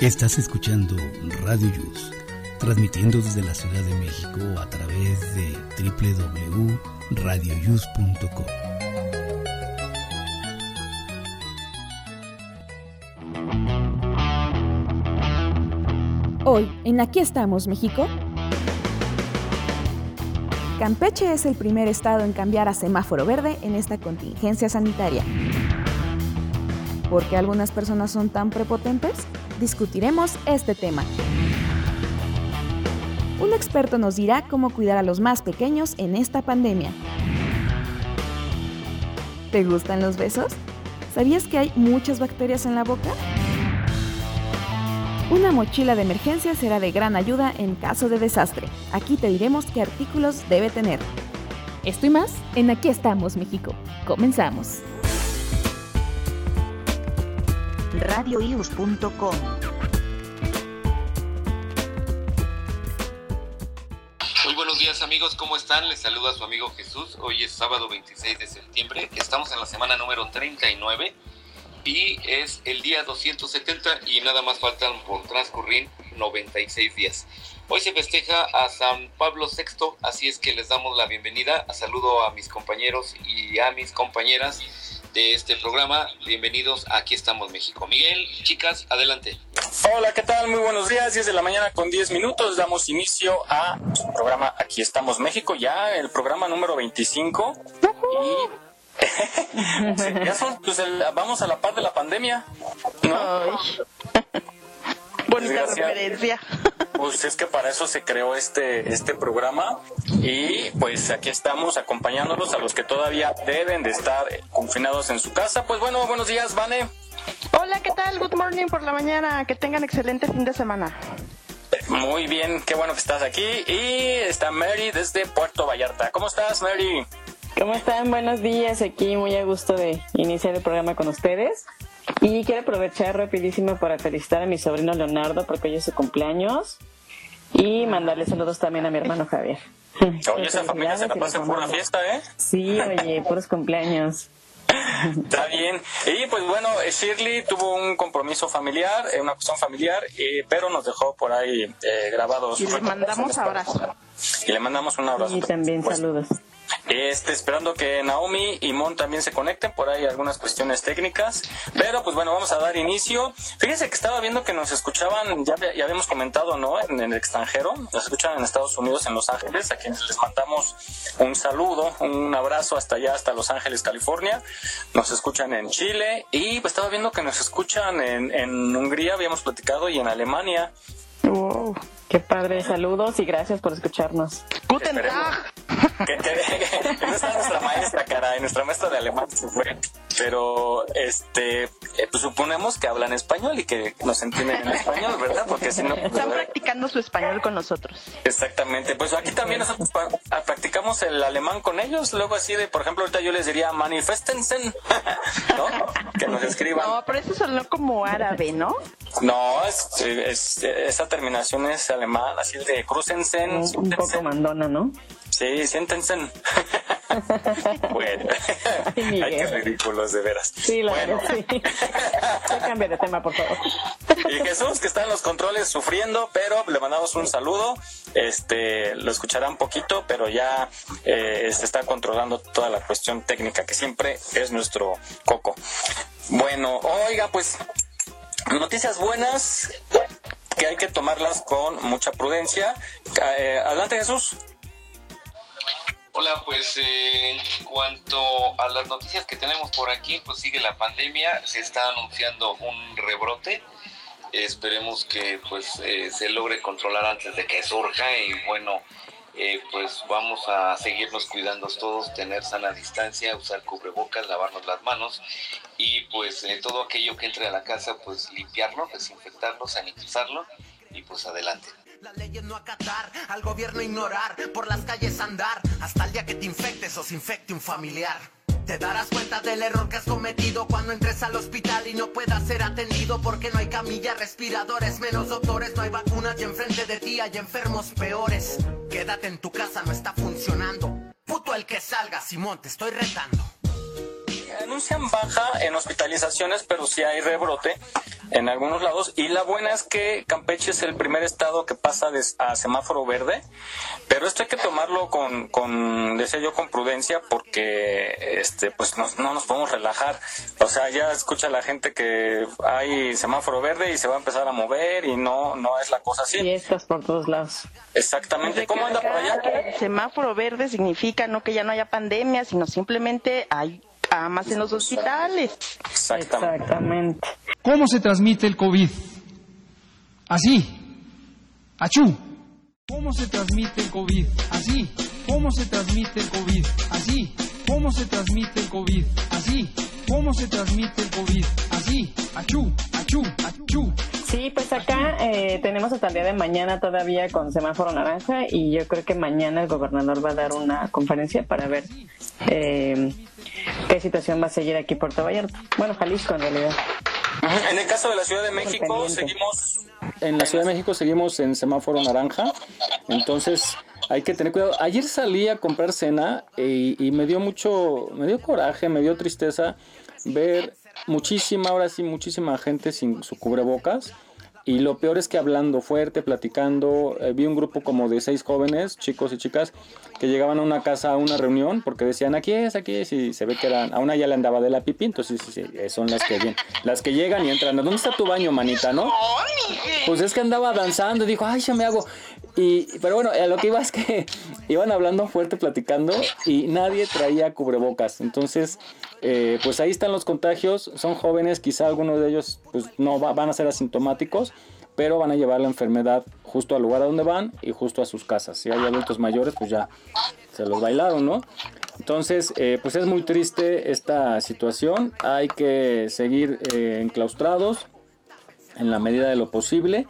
Estás escuchando Radio Yus, transmitiendo desde la Ciudad de México a través de www.radioyus.com. Hoy, en Aquí estamos, México. Campeche es el primer estado en cambiar a semáforo verde en esta contingencia sanitaria. ¿Por qué algunas personas son tan prepotentes? Discutiremos este tema. Un experto nos dirá cómo cuidar a los más pequeños en esta pandemia. ¿Te gustan los besos? ¿Sabías que hay muchas bacterias en la boca? Una mochila de emergencia será de gran ayuda en caso de desastre. Aquí te diremos qué artículos debe tener. Esto y más en Aquí estamos, México. Comenzamos. radioius.com. Muy buenos días amigos, ¿cómo están? Les saluda su amigo Jesús. Hoy es sábado 26 de septiembre. Estamos en la semana número 39 y es el día 270 y nada más faltan por transcurrir 96 días. Hoy se festeja a San Pablo VI, así es que les damos la bienvenida. Saludo a mis compañeros y a mis compañeras de este programa. Bienvenidos a Aquí estamos México. Miguel, chicas, adelante. Hola, ¿qué tal? Muy buenos días. 10 de la mañana con 10 minutos. Damos inicio a su programa Aquí estamos México, ya el programa número 25. Y ya son, pues el- vamos a la par de la pandemia. ¿no? Bonita referencia. Pues es que para eso se creó este, este programa y pues aquí estamos acompañándolos a los que todavía deben de estar confinados en su casa. Pues bueno, buenos días, Vane. Hola, ¿qué tal? Good morning por la mañana. Que tengan excelente fin de semana. Muy bien, qué bueno que estás aquí. Y está Mary desde Puerto Vallarta. ¿Cómo estás, Mary? ¿Cómo están? Buenos días. Aquí muy a gusto de iniciar el programa con ustedes. Y quiero aprovechar rapidísimo para felicitar a mi sobrino Leonardo porque hoy es su cumpleaños. Y mandarle saludos también a mi hermano Javier. Oye, esa familia se la pasa en pura fiesta, ¿eh? Sí, oye, puros cumpleaños. Está bien. Y pues bueno, eh, Shirley tuvo un compromiso familiar, eh, una cuestión familiar, eh, pero nos dejó por ahí eh, grabados. Y le mandamos abrazo. Y le mandamos un abrazo. Y también Pues, saludos. Este, esperando que Naomi y Mon también se conecten, por ahí algunas cuestiones técnicas. Pero pues bueno, vamos a dar inicio. Fíjense que estaba viendo que nos escuchaban, ya, ya habíamos comentado, ¿no? En el extranjero, nos escuchan en Estados Unidos, en Los Ángeles, a quienes les mandamos un saludo, un abrazo hasta allá, hasta Los Ángeles, California. Nos escuchan en Chile y pues estaba viendo que nos escuchan en, en Hungría, habíamos platicado, y en Alemania. Wow, qué padre. Saludos y gracias por escucharnos. Guten Esperemos. Tag. que, nuestra maestra, caray, nuestra maestra de alemán se fue. Pero, este, eh, pues suponemos que hablan español y que nos entienden en español, ¿verdad? Porque si no, pues, Están ¿verdad? practicando su español con nosotros. exactamente. Pues aquí también nosotros pa- ah, practicamos el alemán con ellos. Luego así de, por ejemplo, ahorita yo les diría manifestensen, ¿no? Que nos escriban. No, pero eso sonó como árabe, ¿no? No, es, es- esa terminación es alemán, así de crucensen, Un, un poco mandona, ¿no? Sí, siéntense. bueno, Ay, ay, qué ridículos, de veras. Sí, la bueno, verdad, sí. Cambia de tema, por favor. y Jesús, que está en los controles sufriendo, pero le mandamos un saludo. Este, lo escucharán poquito, pero ya eh, se está controlando toda la cuestión técnica, que siempre es nuestro coco. Bueno, oiga, pues, noticias buenas que hay que tomarlas con mucha prudencia. Eh, adelante, Jesús. Hola, pues eh, en cuanto a las noticias que tenemos por aquí, pues sigue la pandemia, se está anunciando un rebrote. Esperemos que pues eh, se logre controlar antes de que surja y bueno, eh, pues vamos a seguirnos cuidando todos, tener sana distancia, usar cubrebocas, lavarnos las manos y pues eh, todo aquello que entre a la casa, pues limpiarlo, desinfectarlo, sanitizarlo y pues adelante. La ley es no acatar, al gobierno ignorar, por las calles andar, hasta el día que te infectes o se infecte un familiar. Te darás cuenta del error que has cometido cuando entres al hospital y no puedas ser atendido porque no hay camillas, respiradores, menos doctores, no hay vacunas y enfrente de ti hay enfermos peores. Quédate en tu casa, no está funcionando. Puto el que salga, Simón, te estoy retando. Anuncian baja en hospitalizaciones, pero sí hay rebrote en algunos lados. Y la buena es que Campeche es el primer estado que pasa a semáforo verde, pero esto hay que tomarlo con, con decía yo, con prudencia, porque este, pues no, no nos podemos relajar. O sea, ya escucha la gente que hay semáforo verde y se va a empezar a mover y no, no es la cosa así. Y estás por todos lados. Exactamente. ¿Cómo anda por allá? El semáforo verde significa no que ya no haya pandemia, sino simplemente hay camas en los hospitales. Exactamente. ¿Cómo se transmite el COVID? Así. Achú. ¿Cómo se transmite el COVID? Así. ¿Cómo se transmite el COVID? Así. ¿Cómo se transmite el COVID? Así. ¿Cómo se transmite el COVID? Así. Achú, achú, achú. Sí, pues acá eh, tenemos hasta el día de mañana todavía con semáforo naranja y yo creo que mañana el gobernador va a dar una conferencia para ver eh, qué situación va a seguir aquí Puerto Vallarta. Bueno, Jalisco en realidad. En el caso de la Ciudad de México seguimos en la Ciudad de México seguimos en semáforo naranja, entonces hay que tener cuidado. Ayer salí a comprar cena y, y me dio mucho, me dio coraje, me dio tristeza ver muchísima, ahora sí, muchísima gente sin su cubrebocas. Y lo peor es que hablando fuerte, platicando, eh, vi un grupo como de seis jóvenes, chicos y chicas, que llegaban a una casa a una reunión porque decían aquí es, aquí es, y se ve que eran, a una ya le andaba de la pipí, entonces sí, sí, son las que vienen, las que llegan y entran. ¿Dónde está tu baño, manita, no? Pues es que andaba danzando y dijo, ay, ya me hago. Y, pero bueno, a lo que iba es que iban hablando fuerte, platicando y nadie traía cubrebocas. Entonces, eh, pues ahí están los contagios. Son jóvenes, quizá algunos de ellos pues no van a ser asintomáticos, pero van a llevar la enfermedad justo al lugar a donde van y justo a sus casas. Si hay adultos mayores, pues ya se los bailaron, ¿no? Entonces, eh, pues es muy triste esta situación. Hay que seguir eh, enclaustrados en la medida de lo posible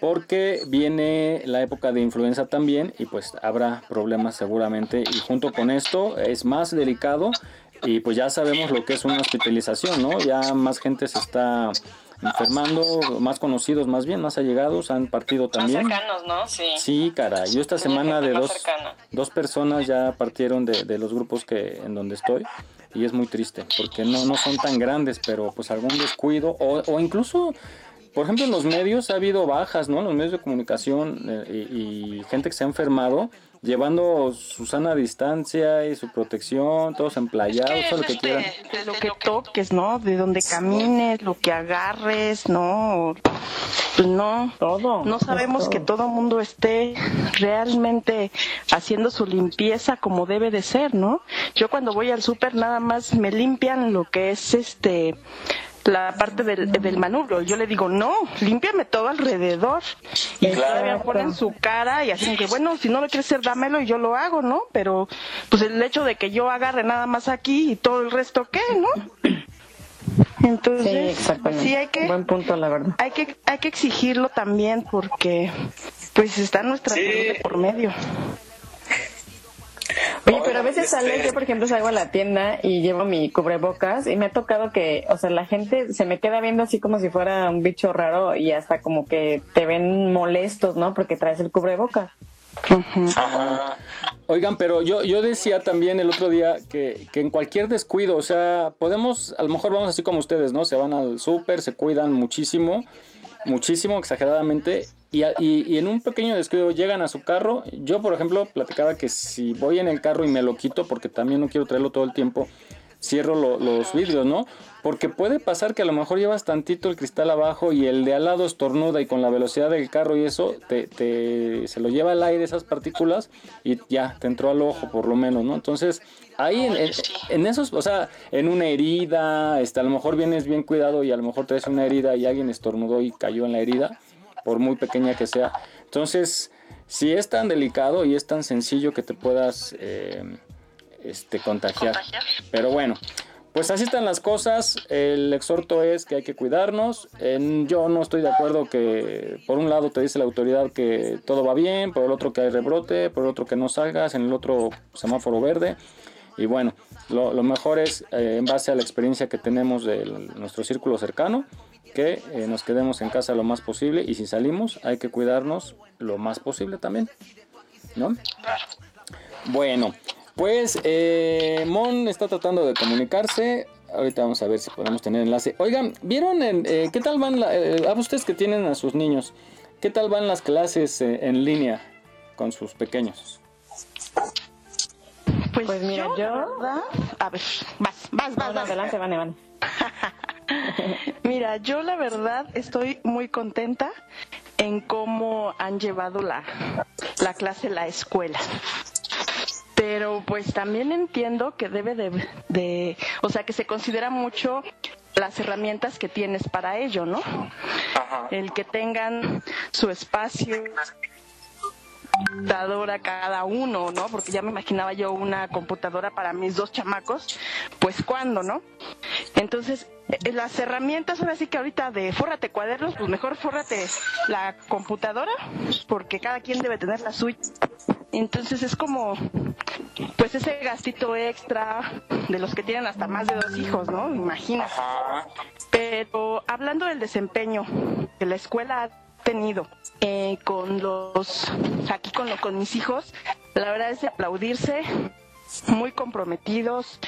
porque viene la época de influenza también y pues habrá problemas seguramente y junto con esto es más delicado y pues ya sabemos lo que es una hospitalización, ¿no? Ya más gente se está enfermando, más conocidos más bien, más allegados, han partido también. Más cercanos, ¿no? Sí. Sí, cara. Yo esta semana de dos, dos personas ya partieron de, de, los grupos que en donde estoy y es muy triste porque no, no son tan grandes, pero pues algún descuido o, o incluso por ejemplo, en los medios ha habido bajas, ¿no? En los medios de comunicación eh, y, gente que se ha enfermado llevando su sana distancia y su protección, todos emplayados, todo lo que quieran. De lo que toques, ¿no? De donde camines, lo que agarres, ¿no? Pues no, todo. No sabemos que todo el mundo esté realmente haciendo su limpieza como debe de ser, ¿no? Yo cuando voy al súper nada más me limpian lo que es este la parte del, del manubrio. Yo le digo, no, límpiame todo alrededor. Y todavía ponen su cara y así que, bueno, si no lo quieres hacer, dámelo y yo lo hago, ¿no? Pero, pues el hecho de que yo agarre nada más aquí y todo el resto, ¿qué, no? Entonces, sí, hay que, Buen punto, la verdad. Hay que, hay que exigirlo también porque, pues, está nuestra salud por medio. Oye, pero a veces sale, yo por ejemplo salgo a la tienda y llevo mi cubrebocas y me ha tocado que, o sea, la gente se me queda viendo así como si fuera un bicho raro y hasta como que te ven molestos, ¿no? Porque traes el cubrebocas. Oigan, pero yo, yo decía también el otro día que, que, en cualquier descuido, o sea, podemos, a lo mejor vamos así como ustedes, ¿no? Se van al súper, se cuidan muchísimo, muchísimo, exageradamente, y, y, en un pequeño descuido llegan a su carro. Yo, por ejemplo, platicaba que si voy en el carro y me lo quito, porque también no quiero traerlo todo el tiempo, cierro los vidrios, ¿no? Porque puede pasar que a lo mejor llevas tantito el cristal abajo y el de al lado estornuda y con la velocidad del carro y eso, te, te, se lo lleva al aire esas partículas y ya, te entró al ojo por lo menos, ¿no? Entonces, ahí en, en, en, esos, o sea, en una herida, este, a lo mejor vienes bien cuidado y a lo mejor traes una herida y alguien estornudó y cayó en la herida por muy pequeña que sea. Entonces, si es tan delicado y es tan sencillo que te puedas eh, este, contagiar. Pero bueno, pues así están las cosas. El exhorto es que hay que cuidarnos. yo no estoy de acuerdo que por un lado te dice la autoridad que todo va bien, por el otro que hay rebrote, por el otro que no salgas, en el otro semáforo verde. Y bueno, lo, lo mejor es eh, en base a la experiencia que tenemos de nuestro círculo cercano que eh, nos quedemos en casa lo más posible y si salimos hay que cuidarnos lo más posible también, ¿no? Bueno, pues eh, Mon está tratando de comunicarse. Ahorita vamos a ver si podemos tener enlace. Oigan, ¿vieron en, eh, qué tal van la, eh, a ustedes que tienen a sus niños? ¿Qué tal van las clases eh, en línea con sus pequeños? Pues, Pues mira, yo, a ver, vas, vas, vas, vas. adelante, van, van. Mira, yo la verdad estoy muy contenta en cómo han llevado la, la clase la escuela. Pero pues también entiendo que debe de, de, o sea, que se considera mucho las herramientas que tienes para ello, ¿no? El que tengan su espacio, computadora cada uno, ¿no? Porque ya me imaginaba yo una computadora para mis dos chamacos, pues cuándo, ¿no? Entonces, eh, las herramientas ahora sí que ahorita de fórrate cuadernos, pues mejor fórrate la computadora, porque cada quien debe tener la suya. Entonces es como, pues ese gastito extra de los que tienen hasta más de dos hijos, ¿no? Imagínate. Pero hablando del desempeño que la escuela tenido eh, con los, aquí con, lo, con mis hijos, la verdad es de aplaudirse, muy comprometidos,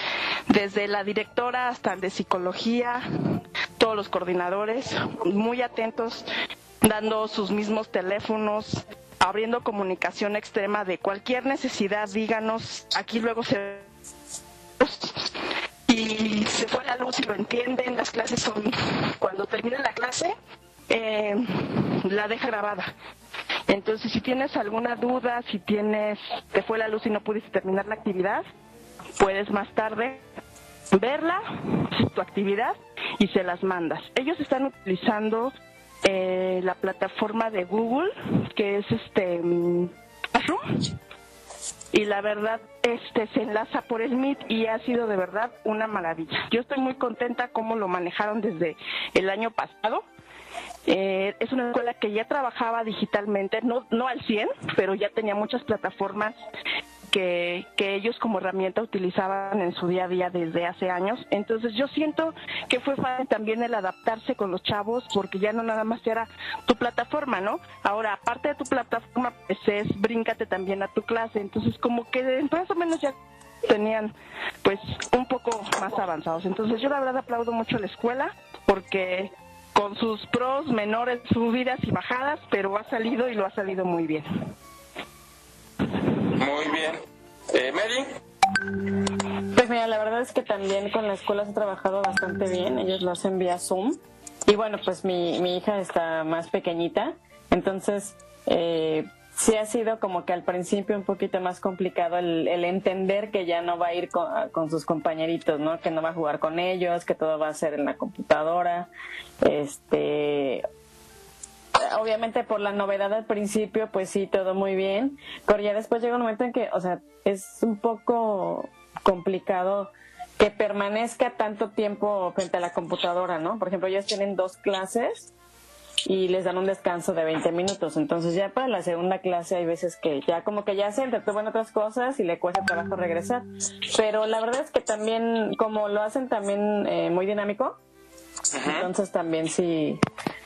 desde la directora hasta el de psicología, todos los coordinadores, muy atentos, dando sus mismos teléfonos, abriendo comunicación extrema de cualquier necesidad, díganos, aquí luego se y se fue la luz y lo entienden, las clases son, cuando termine la clase, eh, la deja grabada. Entonces, si tienes alguna duda, si tienes, te fue la luz y no pudiste terminar la actividad, puedes más tarde verla, tu actividad, y se las mandas. Ellos están utilizando eh, la plataforma de Google, que es este mm, y la verdad este se enlaza por el Meet y ha sido de verdad una maravilla. Yo estoy muy contenta cómo lo manejaron desde el año pasado. Eh, es una escuela que ya trabajaba digitalmente, no, no al 100, pero ya tenía muchas plataformas que, que ellos como herramienta utilizaban en su día a día desde hace años. Entonces yo siento que fue fácil también el adaptarse con los chavos porque ya no nada más era tu plataforma, ¿no? Ahora, aparte de tu plataforma, pues es bríncate también a tu clase. Entonces como que más o menos ya tenían pues un poco más avanzados. Entonces yo la verdad aplaudo mucho a la escuela porque con sus pros, menores, subidas y bajadas, pero ha salido y lo ha salido muy bien. Muy bien. Eh, Mary. Pues mira, la verdad es que también con la escuela se ha trabajado bastante bien. Ellos lo hacen vía Zoom. Y bueno, pues mi, mi hija está más pequeñita. Entonces, eh, sí ha sido como que al principio un poquito más complicado el, el entender que ya no va a ir con, con, sus compañeritos, ¿no? Que no va a jugar con ellos, que todo va a ser en la computadora. Este, obviamente por la novedad al principio, pues sí, todo muy bien, pero ya después llega un momento en que, o sea, es un poco complicado que permanezca tanto tiempo frente a la computadora, ¿no? Por ejemplo, ellos tienen dos clases y les dan un descanso de 20 minutos, entonces ya para la segunda clase hay veces que ya como que ya se entretuvo en otras cosas y le cuesta trabajo regresar, pero la verdad es que también, como lo hacen también eh, muy dinámico, entonces también sí,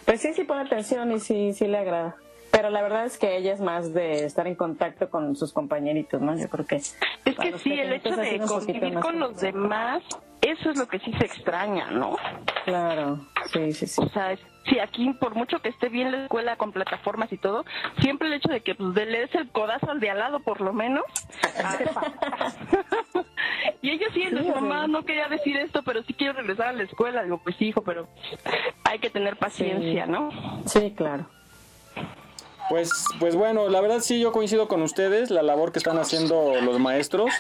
pues sí, sí pone atención y sí, sí le agrada. Pero la verdad es que ella es más de estar en contacto con sus compañeritos, ¿no? Yo creo que... Es que sí, el hecho de convivir con los demás, eso es lo que sí se extraña, ¿no? Claro, sí, sí, sí. O sea, sí, aquí por mucho que esté bien la escuela con plataformas y todo, siempre el hecho de que pues, le des el codazo al de al lado por lo menos, y ellos sí, sí mamá no quería decir esto, pero sí quiero regresar a la escuela. Digo, pues hijo, pero hay que tener paciencia, sí. ¿no? Sí, claro. Pues, pues bueno, la verdad sí yo coincido con ustedes, la labor que están haciendo los maestros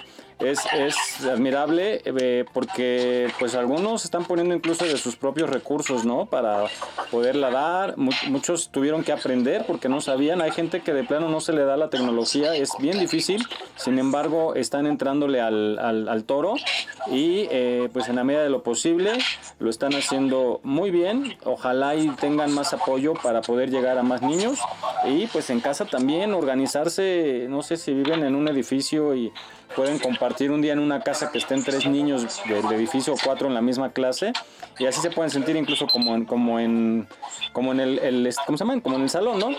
es, es admirable eh, porque pues algunos están poniendo incluso de sus propios recursos, ¿no? Para poderla dar, muchos tuvieron que aprender porque no sabían, hay gente que de plano no se le da la tecnología, es bien difícil, sin embargo están entrándole al, al, al toro y eh, pues en la medida de lo posible lo están haciendo muy bien, ojalá y tengan más apoyo para poder llegar a más niños. Y pues en casa también organizarse, no sé si viven en un edificio y pueden compartir un día en una casa que estén tres niños del edificio o cuatro en la misma clase y así se pueden sentir incluso como en como en como en el, el ¿cómo se llama? como en el salón, ¿no?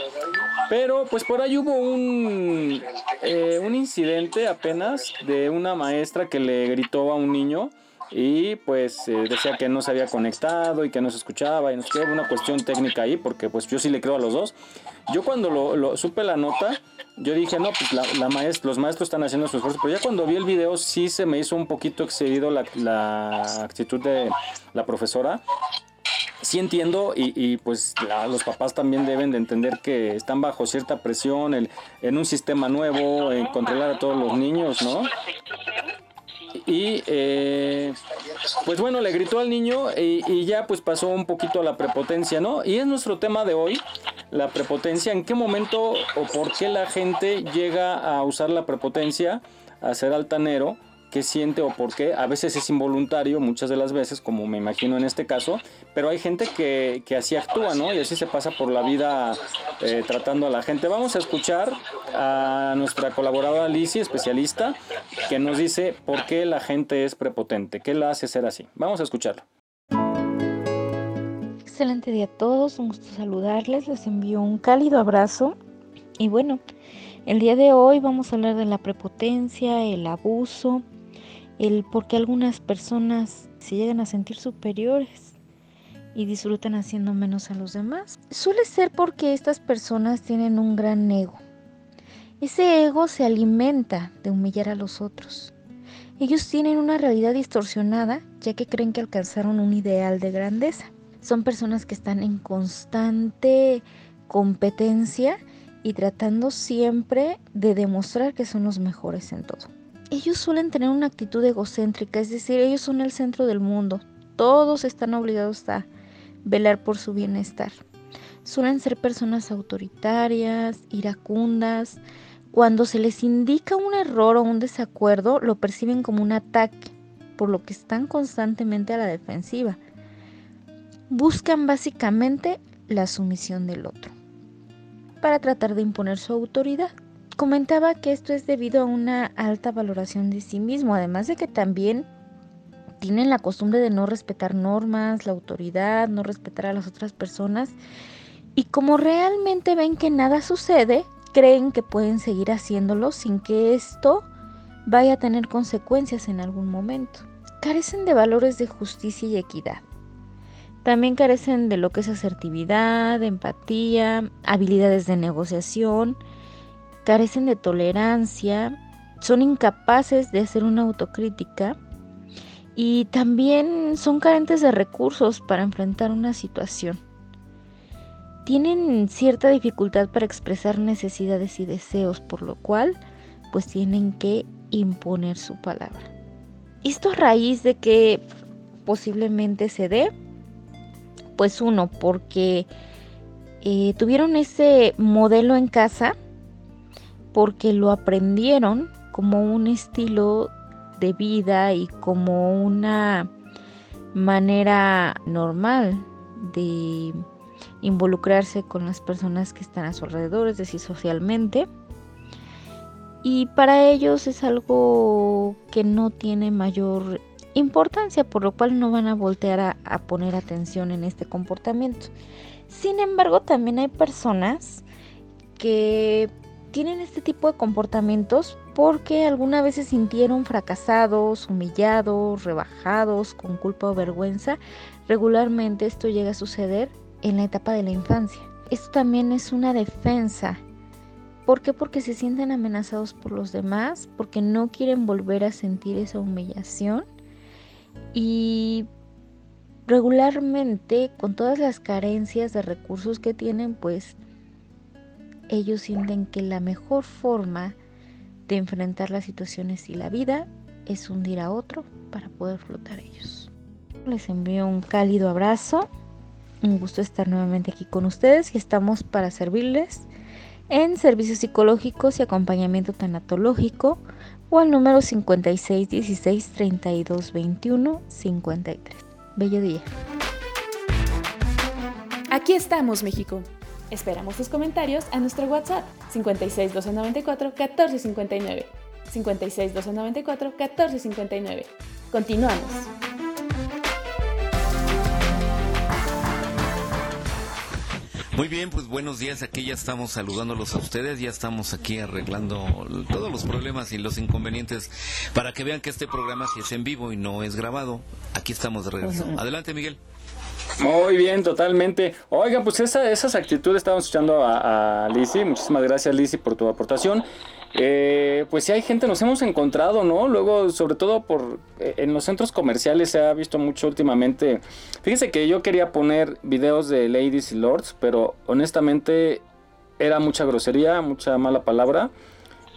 Pero pues por ahí hubo un eh, un incidente apenas de una maestra que le gritó a un niño y pues eh, decía que no se había conectado y que no se escuchaba y no sé una cuestión técnica ahí porque pues yo sí le creo a los dos. Yo cuando lo, supe la nota, yo dije, no, pues la, los maestros están haciendo su esfuerzo, pero ya cuando vi el video sí se me hizo un poquito excedido la, la actitud de la profesora sí entiendo y, pues los papás también deben de entender que están bajo cierta presión en un sistema nuevo, en controlar a todos los niños, ¿no? Y eh, pues bueno, le gritó al niño y, y, ya pues pasó un poquito a la prepotencia, ¿no? Y es nuestro tema de hoy, la prepotencia, en qué momento o por qué la gente llega a usar la prepotencia, a ser altanero qué siente o por qué. A veces es involuntario, muchas de las veces, como me imagino en este caso, pero hay gente que, que así actúa, ¿no? Y así se pasa por la vida eh, tratando a la gente. Vamos a escuchar a nuestra colaboradora Lizzie, especialista, que nos dice por qué la gente es prepotente, qué la hace ser así. Vamos a escucharlo. Excelente día a todos, un gusto saludarles, les envío un cálido abrazo y bueno, el día de hoy vamos a hablar de la prepotencia, el abuso, el por qué algunas personas se llegan a sentir superiores y disfrutan haciendo menos a los demás. Suele ser porque estas personas tienen un gran ego. Ese ego se alimenta de humillar a los otros. Ellos tienen una realidad distorsionada ya que creen que alcanzaron un ideal de grandeza. Son personas que están en constante competencia y tratando siempre de demostrar que son los mejores en todo ellos suelen tener una actitud egocéntrica, es decir, ellos son el centro del mundo, todos están obligados a velar por su bienestar. Suelen ser personas autoritarias, iracundas. Cuando se les indica un error o un desacuerdo, lo perciben como un ataque, por lo que están constantemente a la defensiva. Buscan básicamente la sumisión del otro, para tratar de imponer su autoridad. Comentaba que esto es debido a una alta valoración de sí mismo, además de que también tienen la costumbre de no respetar normas, la autoridad, no respetar a las otras personas. Y como realmente ven que nada sucede, creen que pueden seguir haciéndolo sin que esto vaya a tener consecuencias en algún momento. Carecen de valores de justicia y equidad. También carecen de lo que es asertividad, empatía, habilidades de negociación, carecen de tolerancia, son incapaces de hacer una autocrítica y también son carentes de recursos para enfrentar una situación. Tienen cierta dificultad para expresar necesidades y deseos, por lo cual pues tienen que imponer su palabra. Esto a raíz de que posiblemente se dé, pues uno, porque eh, tuvieron ese modelo en casa porque lo aprendieron como un estilo de vida y como una manera normal de involucrarse con las personas que están a su alrededor, es decir, socialmente. Y para ellos es algo que no tiene mayor importancia, por lo cual no van a voltear a, poner atención en este comportamiento. Sin embargo, también hay personas que tienen este tipo de comportamientos porque alguna vez se sintieron fracasados, humillados, rebajados, con culpa o vergüenza. Regularmente esto llega a suceder en la etapa de la infancia. Esto también es una defensa. ¿Por qué? Porque se sienten amenazados por los demás, porque no quieren volver a sentir esa humillación y regularmente con todas las carencias de recursos que tienen, pues ellos sienten que la mejor forma de enfrentar las situaciones y la vida es hundir a otro para poder flotar ellos. Les envío un cálido abrazo, un gusto estar nuevamente aquí con ustedes y estamos para servirles en servicios psicológicos y acompañamiento tanatológico o al número 56 16 32 21 53. Bello día. Aquí estamos, México. Esperamos tus comentarios a nuestro WhatsApp 56 294 1459. 56 294 1459. Continuamos. Muy bien, pues buenos días. Aquí ya estamos saludándolos a ustedes. Ya estamos aquí arreglando todos los problemas y los inconvenientes para que vean que este programa sí es en vivo y no es grabado. Aquí estamos de regreso. Adelante, Miguel. Muy bien, totalmente. Oigan, pues esa, esas actitudes, estábamos escuchando a, a Lizzy. Muchísimas gracias, Lizzy, por tu aportación. Eh, pues sí hay gente, nos hemos encontrado, ¿no? Luego, sobre todo por eh, en los centros comerciales se ha visto mucho últimamente. Fíjense que yo quería poner videos de ladies y lords, pero honestamente era mucha grosería, mucha mala palabra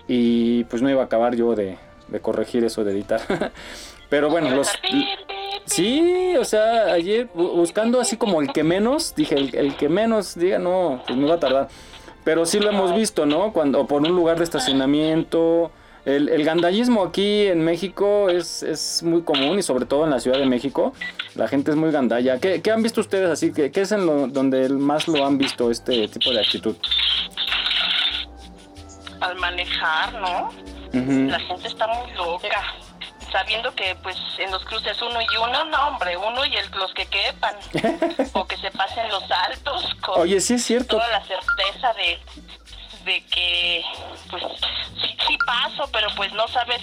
y pues no iba a acabar yo de, corregir eso, de editar. pero bueno, los... Sí, o sea, ayer buscando así como el que menos, dije, el, el que menos diga, no, pues me va a tardar. Pero sí lo hemos visto, ¿no? Cuando por un lugar de estacionamiento. El, el gandallismo aquí en México es, es, muy común y sobre todo en la Ciudad de México. La gente es muy gandalla. ¿Qué, qué han visto ustedes así? ¿Qué, qué es en lo, donde más lo han visto este tipo de actitud? Al manejar, ¿no? La gente está muy loca sabiendo que pues en los cruces uno y uno, no hombre, uno y el, los que quepan, o que se pasen los altos con Oye, sí es cierto. toda la certeza de, de que pues sí, sí paso, pero pues no sabes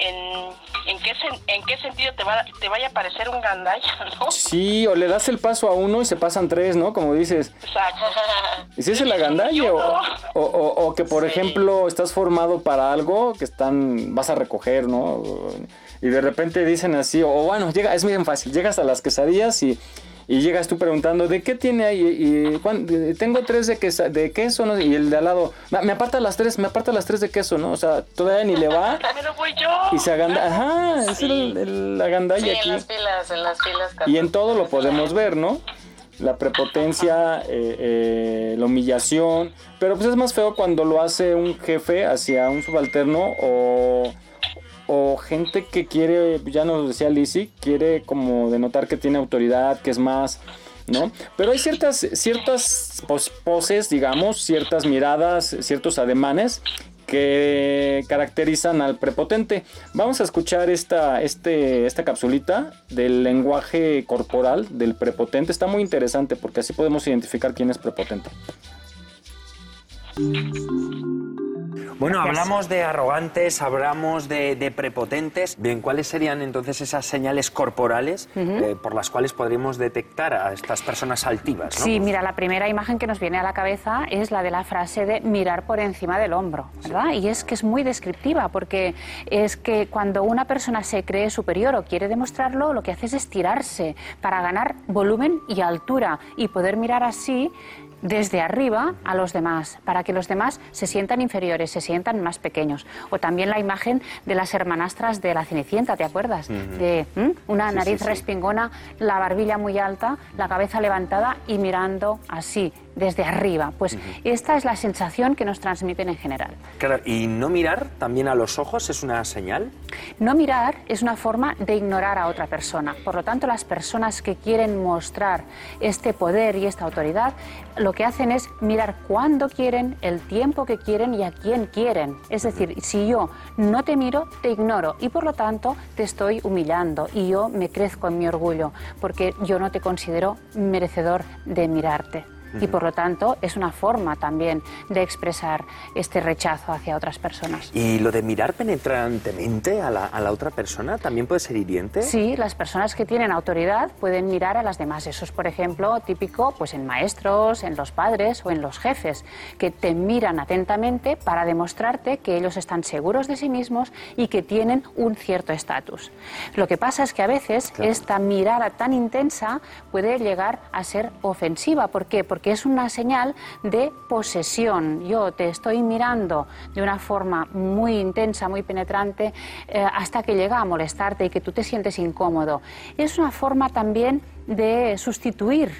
en, en, qué, en qué sentido te, va, te vaya a parecer un gandalla, ¿no? Sí, o le das el paso a uno y se pasan tres, ¿no? Como dices. Exacto. ¿Y si es el gandalla? O, o, o, que, por ejemplo, estás formado para algo que están vas a recoger, ¿no? Y de repente dicen así, o bueno, llega, es bien fácil, llegas a las quesadillas y y llegas tú preguntando, ¿de qué tiene ahí? Y, tengo tres de, queso, de queso, ¿no? Y el de al lado, me aparta las tres, me aparta las tres de queso, ¿no? O sea, todavía ni le va. voy yo. Y se aganda, ajá, es el, la agandalla sí, aquí. en las filas, en las filas. Y en todo lo podemos ver, ¿no? La prepotencia, eh, eh, la humillación, pero pues es más feo cuando lo hace un jefe hacia un subalterno o o gente que quiere, ya nos decía Lizzie, quiere como denotar que tiene autoridad, que es más, ¿no? Pero hay ciertas, ciertas poses, digamos, ciertas miradas, ciertos ademanes que caracterizan al prepotente. Vamos a escuchar esta, este, esta capsulita del lenguaje corporal del prepotente. Está muy interesante porque así podemos identificar quién es prepotente. Bueno, hablamos de arrogantes, hablamos de, prepotentes. Bien, ¿cuáles serían entonces esas señales corporales eh, por las cuales podríamos detectar a estas personas altivas? Sí, mira, la primera imagen que nos viene a la cabeza es la de la frase de mirar por encima del hombro, ¿verdad? Y es que es muy descriptiva porque es que cuando una persona se cree superior o quiere demostrarlo, lo que hace es estirarse para ganar volumen y altura y poder mirar así desde arriba a los demás, para que los demás se sientan inferiores, se sientan más pequeños. O también la imagen de las hermanastras de la Cenicienta, ¿te acuerdas? De una nariz respingona, la barbilla muy alta, la cabeza levantada y mirando así, desde arriba. Pues esta es la sensación que nos transmiten en general. Claro, y no mirar también a los ojos es una señal. No mirar es una forma de ignorar a otra persona. Por lo tanto, las personas que quieren mostrar este poder y esta autoridad, lo que hacen es mirar cuándo quieren, el tiempo que quieren y a quién quieren. Es decir, si yo no te miro, te ignoro y por lo tanto te estoy humillando y yo me crezco en mi orgullo porque yo no te considero merecedor de mirarte y por lo tanto es una forma también de expresar este rechazo hacia otras personas. ¿Y lo de mirar penetrantemente a la, a la, otra persona también puede ser hiriente? Sí, las personas que tienen autoridad pueden mirar a las demás. Eso es, por ejemplo, típico pues, en maestros, en los padres o en los jefes, que te miran atentamente para demostrarte que ellos están seguros de sí mismos y que tienen un cierto estatus. Lo que pasa es que a veces esta mirada tan intensa puede llegar a ser ofensiva. ¿Por qué? Porque porque es una señal de posesión. Yo te estoy mirando de una forma muy intensa, muy penetrante, eh, hasta que llega a molestarte y que tú te sientes incómodo. Es una forma también de sustituir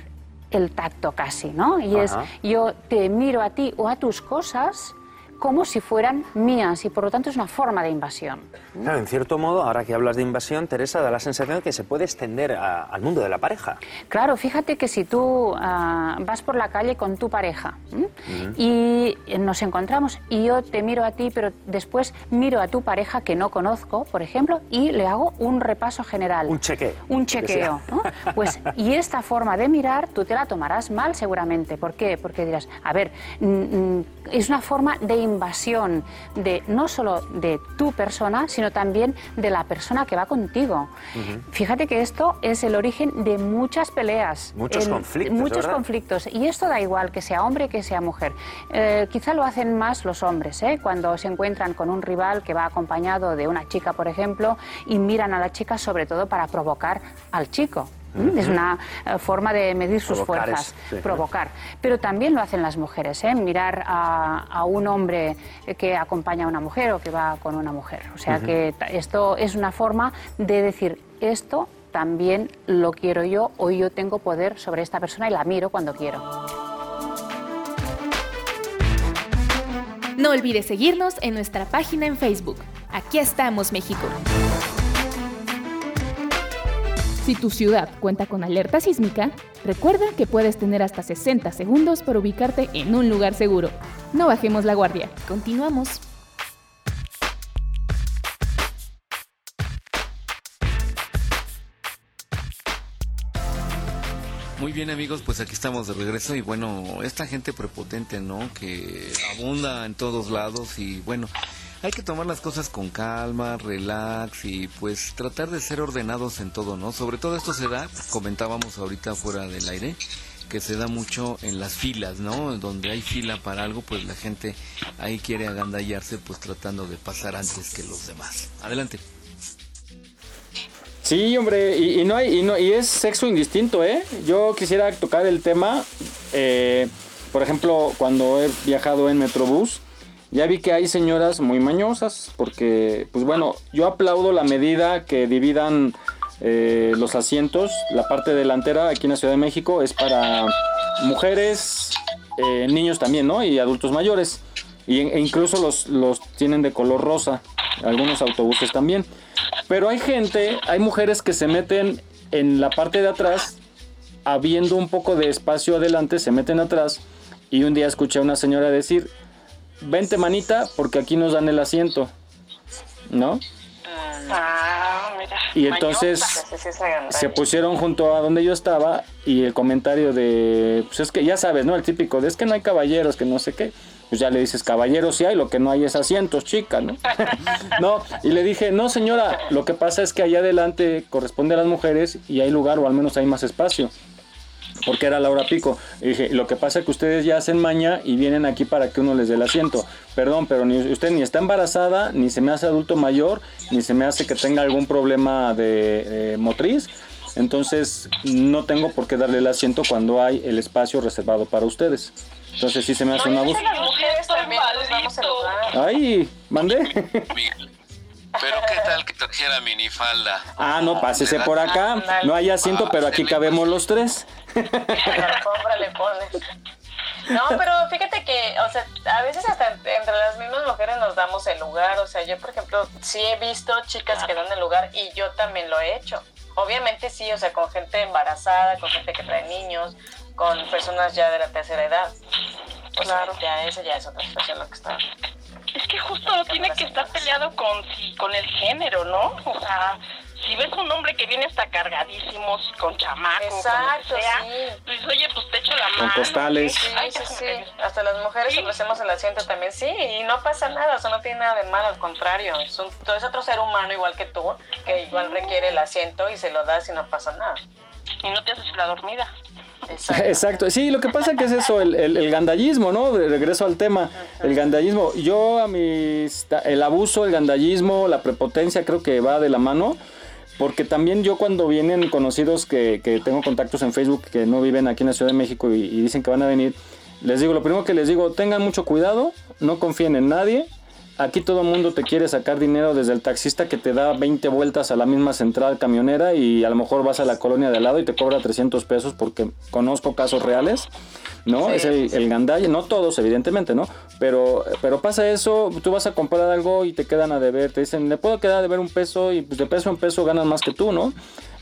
el tacto casi, ¿no? Y es yo te miro a ti o a tus cosas como si fueran mías y por lo tanto es una forma de invasión. Claro, en cierto modo, ahora que hablas de invasión, Teresa, da la sensación de que se puede extender al mundo de la pareja. Claro, fíjate que si tú ah, vas por la calle con tu pareja y nos encontramos y yo te miro a ti, pero después miro a tu pareja que no conozco, por ejemplo, y le hago un repaso general. Un chequeo. Un chequeo. ¿no? Pues, y esta forma de mirar, tú te la tomarás mal seguramente. ¿Por qué? Porque dirás, a ver, mm, mm, es una forma de invasión de no solo de tu persona, sino también de la persona que va contigo. Fíjate que esto es el origen de muchas peleas. Muchos conflictos. Muchos conflictos. Y esto da igual que sea hombre que sea mujer. Eh, quizá lo hacen más los hombres, ¿eh? cuando se encuentran con un rival que va acompañado de una chica, por ejemplo, y miran a la chica sobre todo para provocar al chico. Es una eh, forma de medir sus fuerzas, provocar. Pero también lo hacen las mujeres, ¿eh? mirar a, un hombre que acompaña a una mujer o que va con una mujer. O sea que esto es una forma de decir esto también lo quiero yo o yo tengo poder sobre esta persona y la miro cuando quiero. No olvides seguirnos en nuestra página en Facebook. Aquí estamos, México. Si tu ciudad cuenta con alerta sísmica, recuerda que puedes tener hasta 60 segundos para ubicarte en un lugar seguro. No bajemos la guardia. Continuamos. Muy bien amigos, pues aquí estamos de regreso y bueno, esta gente prepotente, ¿no? Que abunda en todos lados y bueno, hay que tomar las cosas con calma, relax y pues tratar de ser ordenados en todo, ¿no? Sobre todo esto se da, comentábamos ahorita fuera del aire, que se da mucho en las filas, ¿no? Donde hay fila para algo, pues la gente ahí quiere agandallarse, pues tratando de pasar antes que los demás. Adelante. Sí, hombre, y, no hay, y, no, y es sexo indistinto, ¿eh? Yo quisiera tocar el tema, eh, por ejemplo, cuando he viajado en Metrobús, ya vi que hay señoras muy mañosas, porque, pues bueno, yo aplaudo la medida que dividan eh, los asientos. La parte delantera aquí en la Ciudad de México es para mujeres, eh, niños también, ¿no? Y adultos mayores. Y, e incluso los, los tienen de color rosa, algunos autobuses también. Pero hay gente, hay mujeres que se meten en la parte de atrás, habiendo un poco de espacio adelante, se meten atrás. Y un día escuché a una señora decir, vente manita, porque aquí nos dan el asiento, ¿no? Ah, mira. Y entonces se pusieron junto a donde yo estaba y el comentario de, pues es que ya sabes, ¿no? El típico de es que no hay caballeros, que no sé qué. Pues ya le dices, caballeros sí hay, lo que no hay es asientos, chica, ¿no? no, y le dije, no señora, lo que pasa es que allá adelante corresponde a las mujeres y hay lugar o al menos hay más espacio porque era la hora pico. Y dije, lo que pasa es que ustedes ya hacen maña y vienen aquí para que uno les dé el asiento. Perdón, pero ni usted ni está embarazada, ni se me hace adulto mayor, ni se me hace que tenga algún problema de motriz. Entonces, no tengo por qué darle el asiento cuando hay el espacio reservado para ustedes. Entonces, sí se me hace una abuso. Ay, mandé. Pero qué tal que trajera minifalda. Ah, no, pásese por acá. No hay asiento, pero aquí cabemos los tres. La le pones. No, pero fíjate que, o sea, a veces hasta entre las mismas mujeres nos damos el lugar. O sea, yo, por ejemplo, sí he visto chicas que dan el lugar y yo también lo he hecho. Obviamente sí, o sea, con gente embarazada, con gente que trae niños, con personas ya de la tercera edad. claro. ya esa ya es otra situación lo que está es que justo no tiene que estar peleado con, con el género, ¿no? O sea, si ves un hombre que viene hasta cargadísimo, con chamaco, Exacto, con sea, sí. pues oye, pues te echo la mano. Con costales. Sí, sí, sí, Hasta las mujeres ofrecemos el asiento también, sí, y no pasa nada, eso no tiene nada de malo, al contrario, es, un, es otro ser humano igual que tú, que igual requiere el asiento y se lo das y no pasa nada. Y no te haces la dormida. Exacto. Sí, lo que pasa que es eso, el, el, gandallismo, ¿no? De regreso al tema, el gandallismo. Yo a mis... El abuso, el gandallismo, la prepotencia creo que va de la mano. Porque también yo cuando vienen conocidos que, que tengo contactos en Facebook que no viven aquí en la Ciudad de México y, dicen que van a venir, les digo, lo primero que les digo, tengan mucho cuidado, no confíen en nadie, aquí todo el mundo te quiere sacar dinero desde el taxista que te da 20 vueltas a la misma central camionera y a lo mejor vas a la colonia de al lado y te cobra 300 pesos porque conozco casos reales. ¿no? Es el, el gandalle, no todos, evidentemente, ¿no? Pero, pero pasa eso, tú vas a comprar algo y te quedan a deber, te dicen, le puedo quedar a deber un peso y pues de peso en peso ganas más que tú, ¿no?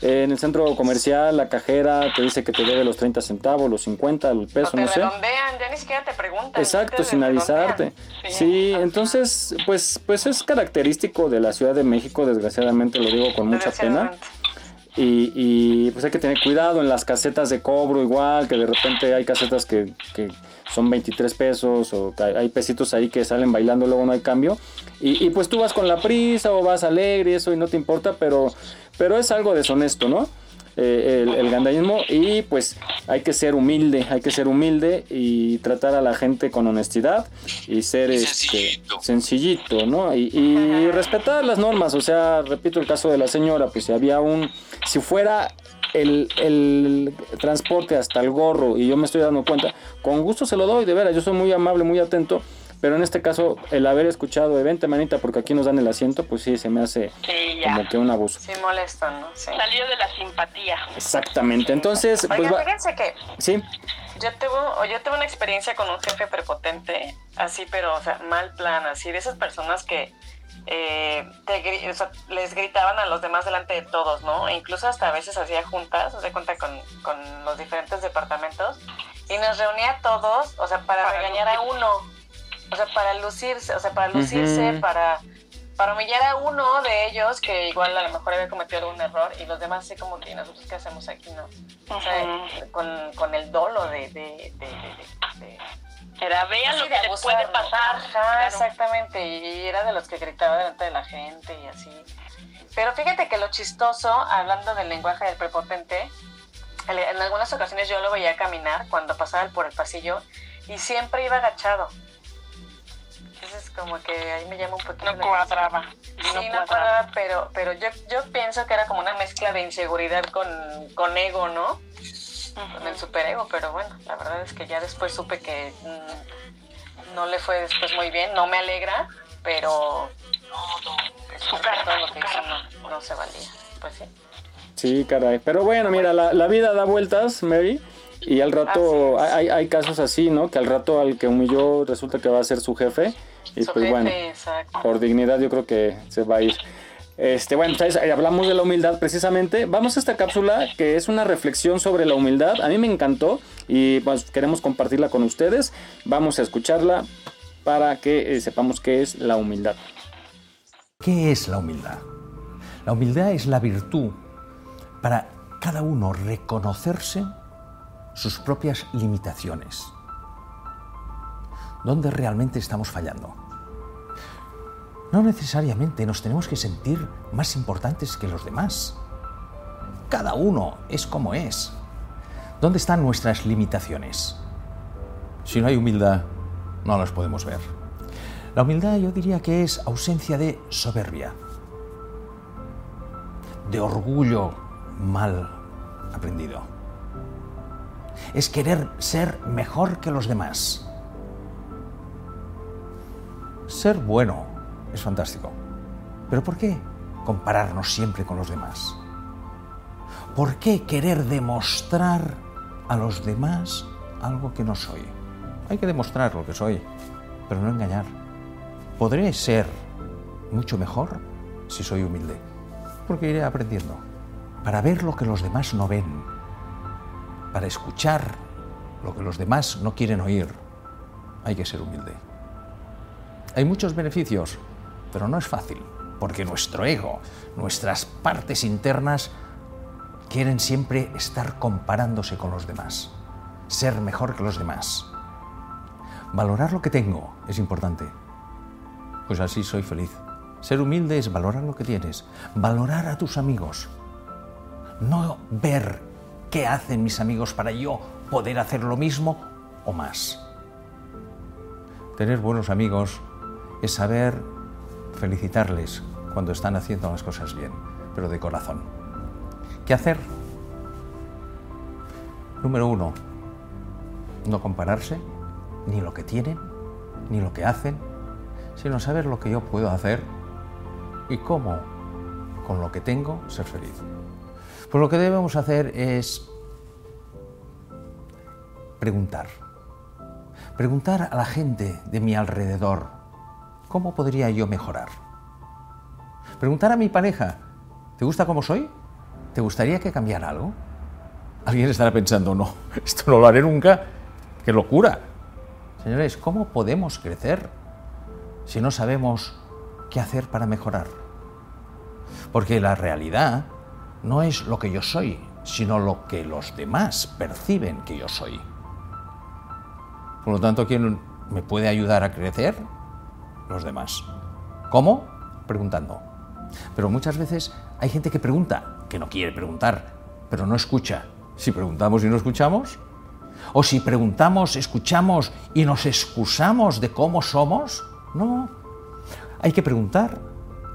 En el centro comercial, la cajera te dice que te debe los 30 centavos, los 50, el peso, te no sé. ya ni siquiera te preguntan. Exacto, sin avisarte. Sí, entonces, pues, pues es característico de la Ciudad de México, desgraciadamente lo digo con mucha pena. Y, y, pues hay que tener cuidado en las casetas de cobro igual, que de repente hay casetas que, que son 23 pesos o hay pesitos ahí que salen bailando, luego no hay cambio. Y, y, pues tú vas con la prisa o vas alegre y eso y no te importa, pero, pero es algo deshonesto, ¿no? Eh, el, el gandallismo y pues hay que ser humilde, hay que ser humilde y tratar a la gente con honestidad y ser este, sencillito, ¿no? Y, y respetar las normas, o sea, repito el caso de la señora, pues si había un, si fuera el, el transporte hasta el gorro y yo me estoy dando cuenta, con gusto se lo doy, de veras, yo soy muy amable, muy atento. Pero en este caso, el haber escuchado de vente manita porque aquí nos dan el asiento, pues sí, se me hace Sí, como que un abuso. Sí, molesta, ¿no? Sí. Salió de la simpatía. Exactamente. Entonces, pues Oigan, va- fíjense que Sí, yo tuve, o yo tuve una experiencia con un jefe prepotente, así, pero, o sea, mal plan, así, de esas personas que eh, te o sea, les gritaban a los demás delante de todos, ¿no? E incluso hasta a veces hacía juntas, se cuenta con, con los diferentes departamentos, y nos reunía a todos, o sea, para, regañar a uno, o sea, para lucirse, o sea, para lucirse, para para humillar a uno de ellos que igual a lo mejor había cometido algún error y los demás así como que nosotros qué hacemos aquí, ¿no? O sea, con, con el dolo de... de, de, de- de- Era, vean Sí, lo de que le abusar, puede pasar. Ajá, Claro. exactamente. Y era de los que gritaba delante de la gente y así. Pero fíjate que lo chistoso, hablando del lenguaje del prepotente, en algunas ocasiones yo lo veía caminar cuando pasaba por el pasillo y siempre iba agachado. Entonces como que ahí me llama un poquito. No cuadraba. Sí, no cuadraba. cuadraba, pero, pero yo, yo pienso que era como una mezcla de inseguridad con, con ego, ¿no? Con el superego, pero bueno, la verdad es que ya después supe que mm, no le fue después muy bien, no me alegra, pero pues, todo lo que hizo no, no se valía. Pues sí. sí, caray. Pero bueno, mira, la, la vida da vueltas, Mary. Y al rato hay, hay casos así, ¿no? Que al rato al que humilló resulta que va a ser su jefe. Y Su pues jefe, bueno, exacto. por dignidad yo creo que se va a ir. Este, bueno, ¿sabes? Eh, hablamos de la humildad precisamente. Vamos a esta cápsula que es una reflexión sobre la humildad. A mí me encantó y pues queremos compartirla con ustedes. Vamos a escucharla para que eh, sepamos qué es la humildad. ¿Qué es la humildad? La humildad es la virtud para cada uno reconocerse sus propias limitaciones. ¿Dónde realmente estamos fallando? No necesariamente nos tenemos que sentir más importantes que los demás. Cada uno es como es. ¿Dónde están nuestras limitaciones? Si no hay humildad, no las podemos ver. La humildad yo diría que es ausencia de soberbia, de orgullo mal aprendido. Es querer ser mejor que los demás. Ser bueno es fantástico. Pero ¿por qué compararnos siempre con los demás? ¿Por qué querer demostrar a los demás algo que no soy? Hay que demostrar lo que soy, pero no engañar. Podré ser mucho mejor si soy humilde, porque iré aprendiendo. Para ver lo que los demás no ven, para escuchar lo que los demás no quieren oír, hay que ser humilde. Hay muchos beneficios, pero no es fácil, porque nuestro ego, nuestras partes internas, quieren siempre estar comparándose con los demás, ser mejor que los demás. Valorar lo que tengo es importante, pues así soy feliz. Ser humilde es valorar lo que tienes, valorar a tus amigos, no ver qué hacen mis amigos para yo poder hacer lo mismo o más. Tener buenos amigos es saber felicitarles cuando están haciendo las cosas bien, pero de corazón. ¿Qué hacer? Número uno, no compararse, ni lo que tienen, ni lo que hacen, sino saber lo que yo puedo hacer y cómo, con lo que tengo, ser feliz. Pues lo que debemos hacer es preguntar. Preguntar a la gente de mi alrededor, ¿cómo podría yo mejorar? Preguntar a mi pareja, ¿te gusta cómo soy? ¿Te gustaría que cambiara algo? Alguien estará pensando, no, esto no lo haré nunca, qué locura. Señores, ¿cómo podemos crecer si no sabemos qué hacer para mejorar? Porque la realidad no es lo que yo soy, sino lo que los demás perciben que yo soy. Por lo tanto, ¿quién me puede ayudar a crecer? Los demás. ¿Cómo? Preguntando. Pero muchas veces hay gente que pregunta, que no quiere preguntar, pero no escucha. Si preguntamos y no escuchamos, o si preguntamos, escuchamos y nos excusamos de cómo somos, no. Hay que preguntar,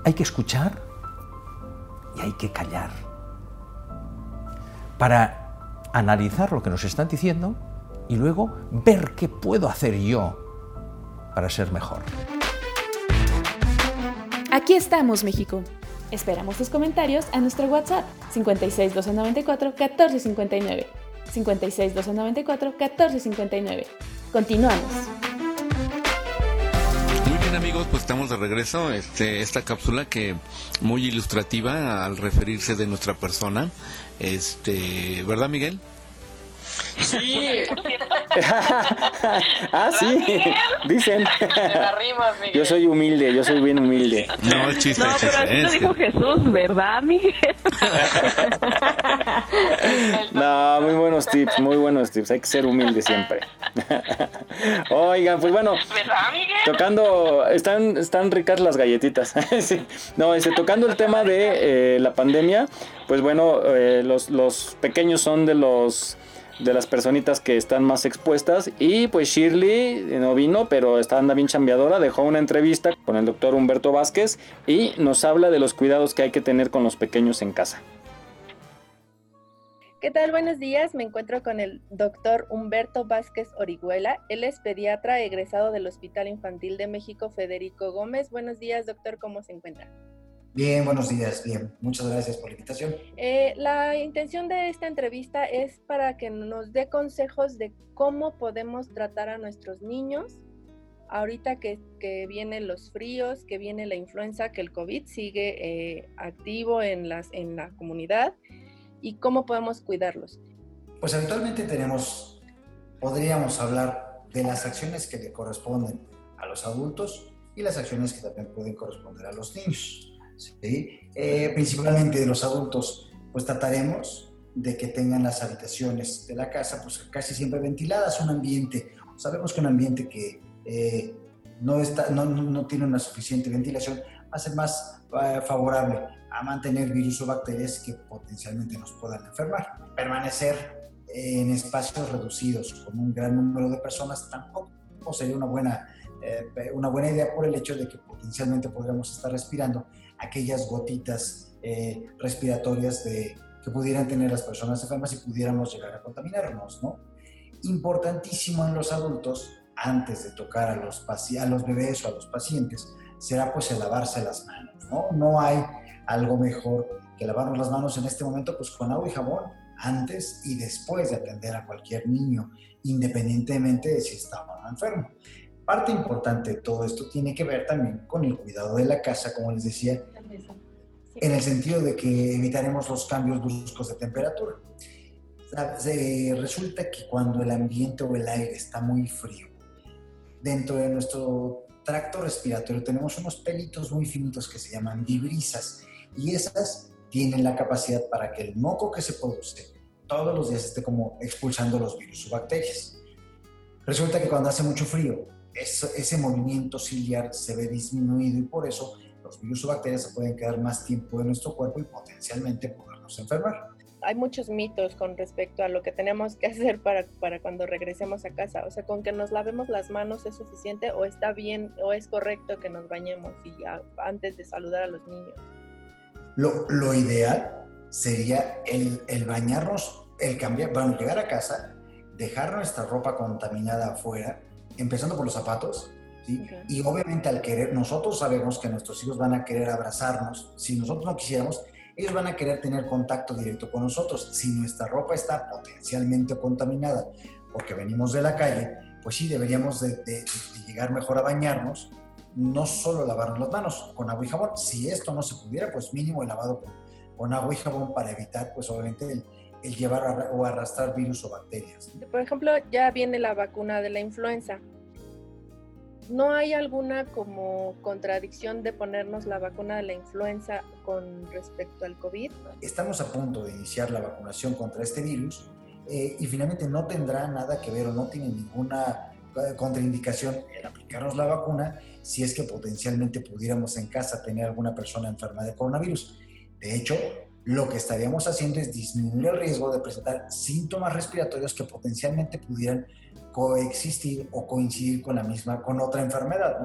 hay que escuchar y hay que callar para analizar lo que nos están diciendo y luego ver qué puedo hacer yo para ser mejor. Aquí estamos, México. Esperamos tus comentarios a nuestro WhatsApp 56 294 1459. 56 294 1459. Continuamos. Muy bien amigos, pues estamos de regreso. Este, esta cápsula que muy ilustrativa al referirse de nuestra persona. Este, ¿verdad Miguel? Sí. ah, sí. Dicen. Yo soy humilde, yo soy bien humilde. No, el chiste, No, chiste, así lo es dijo Jesús, ¿verdad, Miguel? No, muy buenos tips, muy buenos tips. Hay que ser humilde siempre. Oigan, pues bueno, tocando, están, están ricas las galletitas. Sí. No, este, tocando el tema de eh, la pandemia, pues bueno, eh, los, los pequeños son de los de las personitas que están más expuestas y pues Shirley eh, no vino pero está anda bien chambeadora dejó una entrevista con el doctor Humberto Vázquez y nos habla de los cuidados que hay que tener con los pequeños en casa ¿Qué tal? Buenos días. Me encuentro con el doctor Humberto Vázquez Orihuela. Él es pediatra egresado del Hospital Infantil de México Federico Gómez. Buenos días, doctor. ¿Cómo se encuentra? Bien, buenos días, bien. Muchas gracias por la invitación. Eh, la intención de esta entrevista es para que nos dé consejos de cómo podemos tratar a nuestros niños ahorita que, que vienen los fríos, que viene la influenza, que el COVID sigue eh, activo en, las, en la comunidad y cómo podemos cuidarlos. Pues habitualmente tenemos, podríamos hablar de las acciones que le corresponden a los adultos y las acciones que también pueden corresponder a los niños. ¿Sí? Eh, principalmente de los adultos, pues trataremos de que tengan las habitaciones de la casa pues casi siempre ventiladas, un ambiente, sabemos que un ambiente que eh, no, está, no, no, tiene una suficiente ventilación va a ser más eh, favorable a mantener virus o bacterias que potencialmente nos puedan enfermar. Permanecer en espacios reducidos con un gran número de personas tampoco sería una buena, una buena idea por el hecho de que potencialmente podríamos estar respirando aquellas gotitas eh, respiratorias que pudieran tener las personas enfermas y pudiéramos llegar a contaminarnos, ¿no? Importantísimo en los adultos, antes de tocar a los, a los bebés o a los pacientes, será pues lavarse las manos, ¿no? No hay algo mejor que lavarnos las manos en este momento pues con agua y jabón antes y después de atender a cualquier niño, independientemente de si está o no enfermo. Parte importante de todo esto tiene que ver también con el cuidado de la casa, como les decía, en el sentido de que evitaremos los cambios bruscos de temperatura. Se resulta que cuando el ambiente o el aire está muy frío, dentro de nuestro tracto respiratorio tenemos unos pelitos muy finitos que se llaman vibrisas y esas tienen la capacidad para que el moco que se produce todos los días esté como expulsando los virus o bacterias. Resulta que cuando hace mucho frío, eso, ese movimiento ciliar se ve disminuido y por eso los virus o bacterias se pueden quedar más tiempo en nuestro cuerpo y potencialmente podernos enfermar. Hay muchos mitos con respecto a lo que tenemos que hacer para, para cuando regresemos a casa. O sea, con que nos lavemos las manos es suficiente o está bien o es correcto que nos bañemos y antes de saludar a los niños. Lo, lo ideal sería el, el, bañarnos, el cambiar, bueno, llegar a casa, dejar nuestra ropa contaminada afuera, empezando por los zapatos, ¿sí? Y obviamente al querer, nosotros sabemos que nuestros hijos van a querer abrazarnos. Si nosotros no quisiéramos, ellos van a querer tener contacto directo con nosotros. Si nuestra ropa está potencialmente contaminada porque venimos de la calle, pues sí, deberíamos de, llegar mejor a bañarnos, no solo lavarnos las manos con agua y jabón. Si esto no se pudiera, pues mínimo el lavado con, agua y jabón para evitar, pues obviamente, el, llevar o arrastrar virus o bacterias. Por ejemplo, ya viene la vacuna de la influenza. ¿No hay alguna como contradicción de ponernos la vacuna de la influenza con respecto al COVID? Estamos a punto de iniciar la vacunación contra este virus eh, y finalmente no tendrá nada que ver o no tiene ninguna eh, contraindicación el aplicarnos la vacuna si es que potencialmente pudiéramos en casa tener alguna persona enferma de coronavirus. De hecho, lo que estaríamos haciendo es disminuir el riesgo de presentar síntomas respiratorios que potencialmente pudieran coexistir o coincidir con la misma, con otra enfermedad.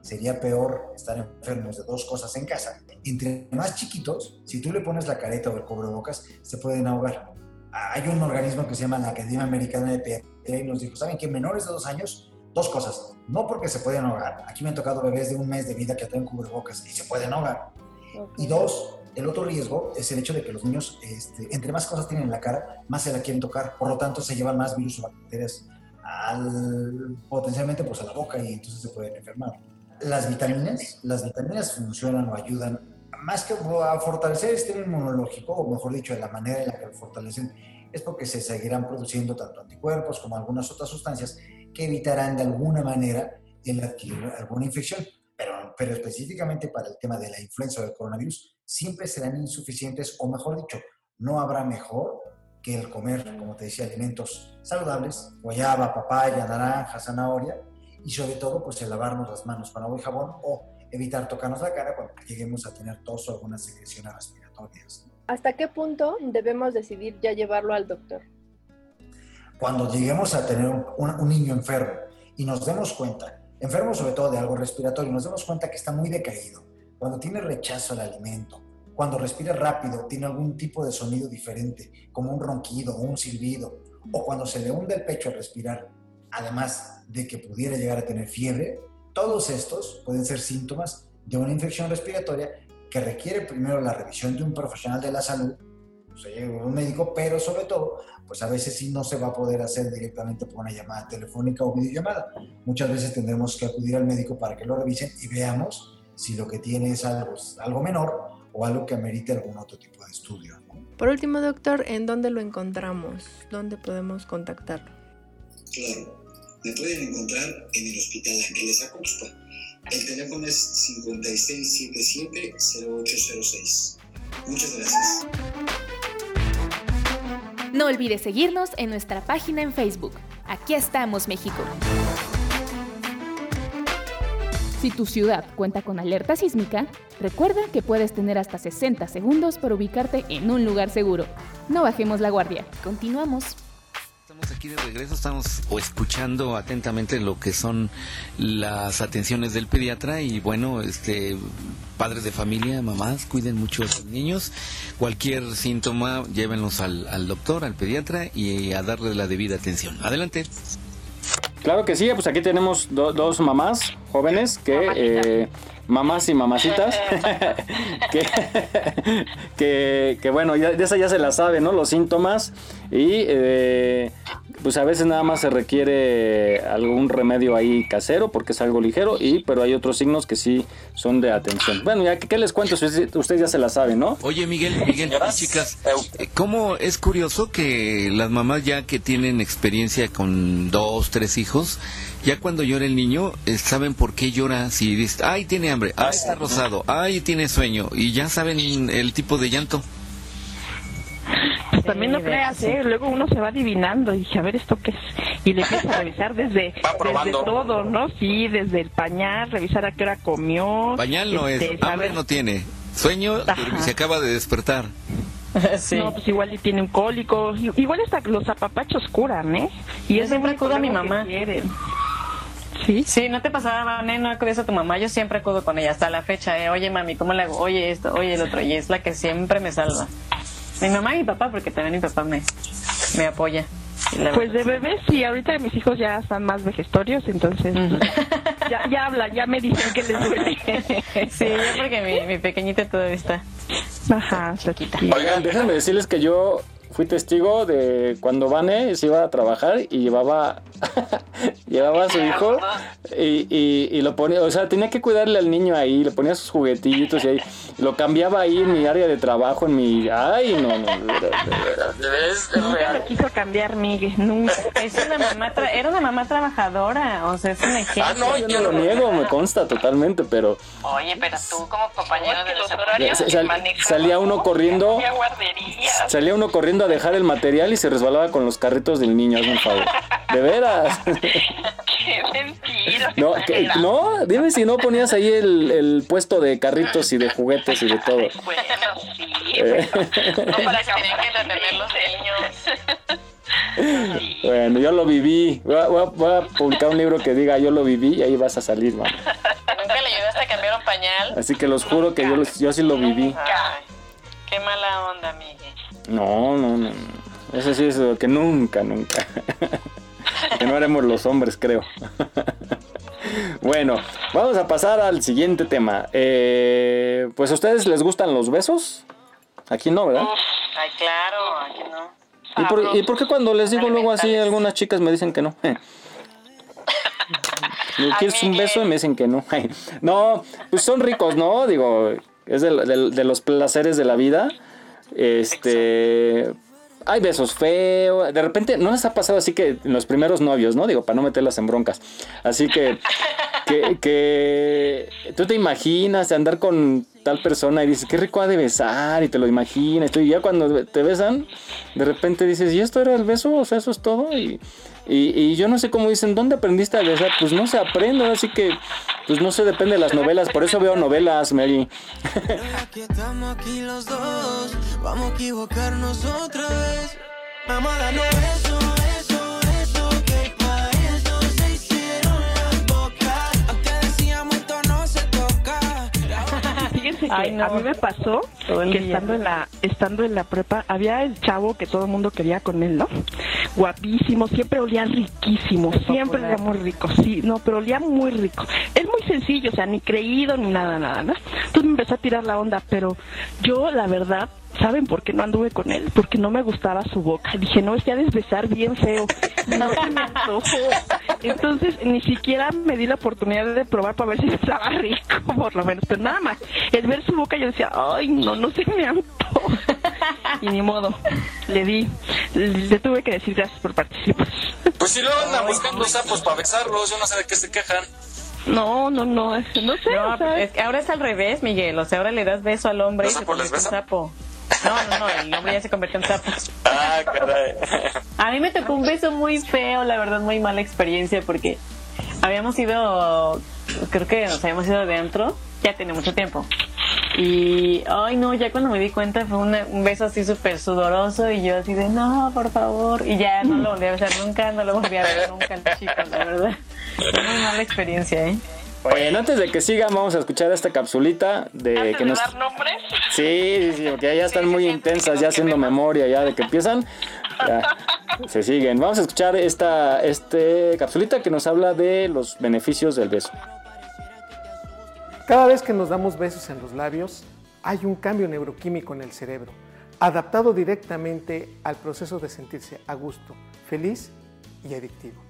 Sería peor estar enfermos de dos cosas en casa. Entre más chiquitos, si tú le pones la careta o el cubrebocas, se pueden ahogar. Hay un organismo que se llama la Academia Americana de Pediatría y nos dijo, ¿saben que menores de dos años, dos cosas, no porque se pueden ahogar, aquí me han tocado bebés de un mes de vida que traen cubrebocas y se pueden ahogar. Y dos, el otro riesgo es el hecho de que los niños, este, entre más cosas tienen en la cara, más se la quieren tocar, por lo tanto se llevan más virus o bacterias al, potencialmente pues a la boca y entonces se pueden enfermar. Las vitaminas, las vitaminas funcionan o ayudan más que a fortalecer el sistema inmunológico, o mejor dicho, de la manera en la que lo fortalecen, es porque se seguirán produciendo tanto anticuerpos como algunas otras sustancias que evitarán de alguna manera el adquirir alguna infección. Pero, pero específicamente para el tema de la influenza o del coronavirus, siempre serán insuficientes, o mejor dicho, no habrá mejor que el comer, como te decía, alimentos saludables, guayaba, papaya, naranja, zanahoria, y sobre todo, pues el lavarnos las manos con agua y jabón o evitar tocarnos la cara cuando lleguemos a tener tos o algunas secreciones respiratorias. ¿Hasta qué punto debemos decidir ya llevarlo al doctor? Cuando lleguemos a tener un, un niño enfermo y nos demos cuenta, enfermo sobre todo de algo respiratorio, nos demos cuenta que está muy decaído, cuando tiene rechazo al alimento, cuando respira rápido tiene algún tipo de sonido diferente, como un ronquido o un silbido, o cuando se le hunde el pecho al respirar, además de que pudiera llegar a tener fiebre, todos estos pueden ser síntomas de una infección respiratoria que requiere primero la revisión de un profesional de la salud, o sea, un médico, pero sobre todo, pues a veces sí no se va a poder hacer directamente por una llamada telefónica o videollamada. Muchas veces tendremos que acudir al médico para que lo revisen y veamos si lo que tiene es algo, algo menor o algo que amerite algún otro tipo de estudio. Por último, doctor, ¿en dónde lo encontramos? ¿Dónde podemos contactarlo? Claro, me pueden encontrar en el Hospital Ángeles Acosta. El teléfono es 5677-0806. Muchas gracias. No olvides seguirnos en nuestra página en Facebook. Aquí estamos, México. Si tu ciudad cuenta con alerta sísmica, recuerda que puedes tener hasta 60 segundos para ubicarte en un lugar seguro. No bajemos la guardia. Continuamos. Estamos aquí de regreso, estamos escuchando atentamente lo que son las atenciones del pediatra y bueno, este padres de familia, mamás, cuiden mucho a sus niños. Cualquier síntoma, llévenlos al, al doctor, al pediatra y a darle la debida atención. Adelante. Claro que sí, pues aquí tenemos dos mamás jóvenes que... Mamás y mamacitas, que, que, bueno, de esa ya se la sabe, ¿no? Los síntomas y eh, pues a veces nada más se requiere algún remedio ahí casero porque es algo ligero y pero hay otros signos que sí son de atención. Bueno, ya que les cuento, ustedes ya se la saben, ¿no? Oye, Miguel, Miguel, chicas, eh, ¿cómo es curioso que las mamás ya que tienen experiencia con dos, tres hijos, ya cuando llora el niño, eh, saben por qué llora, si dice, ay, tiene hambre, ay, está rosado, ay, tiene sueño, y ya saben el tipo de llanto. Pues también no creas, ¿eh? Luego uno se va adivinando y dice, a ver, ¿esto qué es? Y le empieza a revisar desde, desde todo, ¿no? Sí, desde el pañal, revisar a qué hora comió. Pañal no es, este, hambre no tiene. Sueño, se acaba de despertar. No, pues igual y tiene un cólico. Igual hasta los apapachos curan, ¿eh? Y es siempre acudo a mi mamá. Sí. Sí, no te pasaba, no acudías a tu mamá, yo siempre acudo con ella hasta la fecha, ¿eh? Oye, mami, ¿cómo le hago? Oye, esto, oye, el otro, y es la que siempre me salva. Mi mamá y mi papá, porque también mi papá me, me apoya. Pues de bebés sí, ahorita mis hijos ya están más vejestorios, entonces... Ya, ya habla, ya me dicen que les duele. Sí, yo porque mi, mi pequeñita todavía está. Ajá, chiquita. Oigan, déjenme decirles que yo fui testigo de cuando Vane se iba a trabajar y llevaba llevaba a su hijo y, y, y, lo ponía, o sea, tenía que cuidarle al niño ahí, le ponía sus juguetitos y ahí, lo cambiaba ahí en mi área de trabajo, en mi, ay, no, no, de veras, de veras, de Nunca lo quiso cambiar, Miguel, nunca. Es una mamá, tra- era una mamá trabajadora, o sea, es un ejemplo. Ah, no, yo no lo niego, me consta totalmente, pero Oye, pero tú como compañero de los horarios sa- sal- salía uno corriendo, salía uno corriendo a dejar el material y se resbalaba con los carritos del niño, hazme un favor. De veras. Qué mentira. No, que- no, dime si no ponías ahí el, el puesto de carritos y de juguetes y de todo. Bueno, sí. Eh, No para que tenían que entretener los niños. bueno, yo lo viví. Voy a, voy a- publicar un libro que diga yo lo viví y ahí vas a salir, man. Nunca le ayudaste a cambiar un pañal. Así que los juro que yo, yo sí lo viví. Ay, qué mala onda, Miguel. No, no, no. Eso sí es lo que nunca, nunca. que no haremos los hombres, creo. bueno, vamos a pasar al siguiente tema. Eh, pues a ustedes les gustan los besos. Aquí no, ¿verdad? Ay, claro, aquí no. ¿Y por, y por qué cuando les digo luego así algunas chicas me dicen que no? Eh. ¿Quieres un beso? Y me dicen que no. No, pues son ricos, ¿no? Digo, es de, de- de los placeres de la vida. Este... Hay besos feos. De repente, ¿no les ha pasado así que los primeros novios, ¿no? Digo, para no meterlas en broncas. Así que, que, tú te imaginas andar con tal persona y dices, qué rico ha de besar, y te lo imaginas. Y ya cuando te besan, de repente dices, ¿y esto era el beso? O sea, eso es todo. Y, y, yo no sé cómo dicen, ¿dónde aprendiste a besar? Pues no se aprende, así que, pues no sé, depende de las novelas. Por eso veo novelas, Mary. que estamos aquí los dos, vamos a equivocarnos otra vez. Vamos a darnos beso, beso, que Ay, no. a mí me pasó que estando en la estando en la prepa había el chavo que todo el mundo quería con él, ¿no? Guapísimo, siempre olía riquísimo, siempre olía muy rico, sí, no, pero olía muy rico. Es muy sencillo, o sea, ni creído ni nada, nada, ¿no? Entonces me empezó a tirar la onda, pero yo la verdad ¿Saben por qué no anduve con él? Porque no me gustaba su boca. Dije, no, es que ha de besar bien feo. No se me antojó. Entonces, ni siquiera me di la oportunidad de probar para ver si estaba rico, por lo menos. Pero nada más, el ver su boca yo decía, ay, no, no se me antoja. Y ni modo, le di. Le tuve que decir gracias por participar. Pues si luego andan buscando sapos para besarlos, yo no sé de qué se quejan. No, no, no, no sé. No, o sea, es que ahora es al revés, Miguel. O sea, ahora le das beso al hombre y ¿Los se besan? sapo. No, no, no, el hombre ya se convirtió en sapo. Ah, caray. A mí me tocó un beso muy feo, la verdad, muy mala experiencia porque habíamos ido, creo que nos habíamos ido de antro, ya tiene mucho tiempo. Y, ay no, ya cuando me di cuenta fue una- un beso así súper sudoroso y yo así de, no, por favor. Y ya no lo volví a besar nunca, no lo volví a ver nunca al chico, la verdad. Fue muy mala experiencia, ¿eh? Bueno, antes de que sigan, vamos a escuchar esta capsulita de que nos... ¿Dar nombres? Sí, sí, sí, porque ya están muy intensas, ya haciendo memoria, ya de que empiezan, ya se siguen. Vamos a escuchar esta este capsulita que nos habla de los beneficios del beso. Cada vez que nos damos besos en los labios, hay un cambio neuroquímico en el cerebro, adaptado directamente al proceso de sentirse a gusto, feliz y adictivo.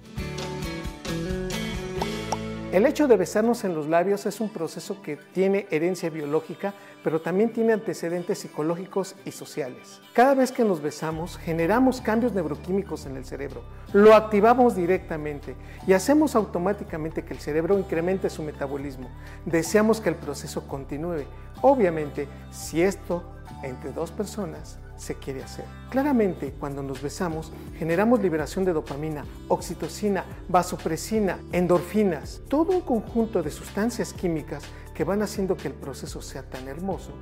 El hecho de besarnos en los labios es un proceso que tiene herencia biológica, pero también tiene antecedentes psicológicos y sociales. Cada vez que nos besamos, generamos cambios neuroquímicos en el cerebro, lo activamos directamente y hacemos automáticamente que el cerebro incremente su metabolismo. Deseamos que el proceso continúe. Obviamente, si esto entre dos personas se quiere hacer. Claramente, cuando nos besamos, generamos liberación de dopamina, oxitocina, vasopresina, endorfinas, todo un conjunto de sustancias químicas que van haciendo que el proceso sea tan hermoso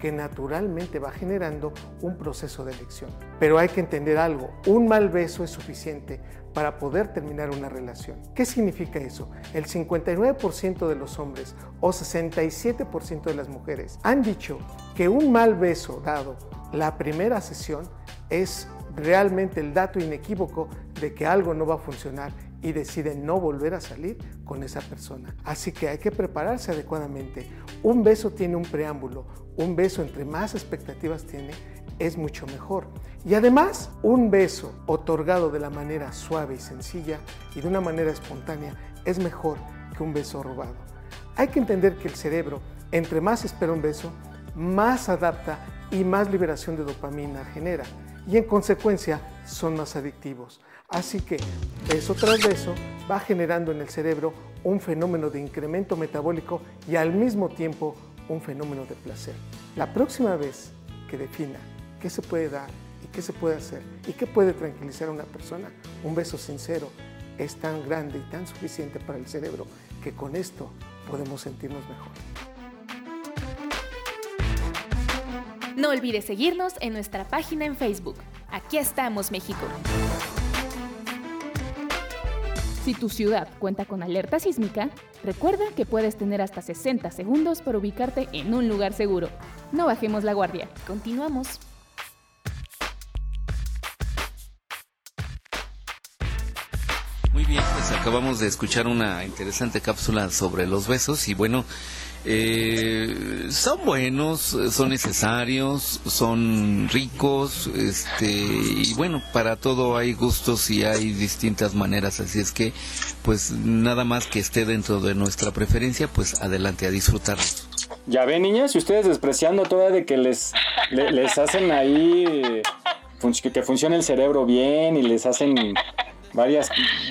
que naturalmente va generando un proceso de elección. Pero hay que entender algo, un mal beso es suficiente para poder terminar una relación. ¿Qué significa eso? El 59% de los hombres o 67% de las mujeres han dicho que un mal beso dado la primera sesión es realmente el dato inequívoco de que algo no va a funcionar y decide no volver a salir con esa persona. Así que hay que prepararse adecuadamente. Un beso tiene un preámbulo, un beso entre más expectativas tiene es mucho mejor. Y además, un beso otorgado de la manera suave y sencilla y de una manera espontánea es mejor que un beso robado. Hay que entender que el cerebro, entre más espera un beso, más adapta y más liberación de dopamina genera y en consecuencia son más adictivos. Así que beso tras beso va generando en el cerebro un fenómeno de incremento metabólico y al mismo tiempo un fenómeno de placer. La próxima vez que defina qué se puede dar y qué se puede hacer y qué puede tranquilizar a una persona, un beso sincero es tan grande y tan suficiente para el cerebro que con esto podemos sentirnos mejor. No olvides seguirnos en nuestra página en Facebook. Aquí estamos, México. Si tu ciudad cuenta con alerta sísmica, recuerda que puedes tener hasta 60 segundos para ubicarte en un lugar seguro. No bajemos la guardia. Continuamos. Muy bien, pues acabamos de escuchar una interesante cápsula sobre los besos y bueno, eh, son buenos, son necesarios, son ricos, este y bueno, para todo hay gustos y hay distintas maneras, así es que pues nada más que esté dentro de nuestra preferencia, pues adelante a disfrutarlo. Ya ven, niñas, y ustedes despreciando toda de que les, le- les hacen ahí eh, que funcione el cerebro bien y les hacen varias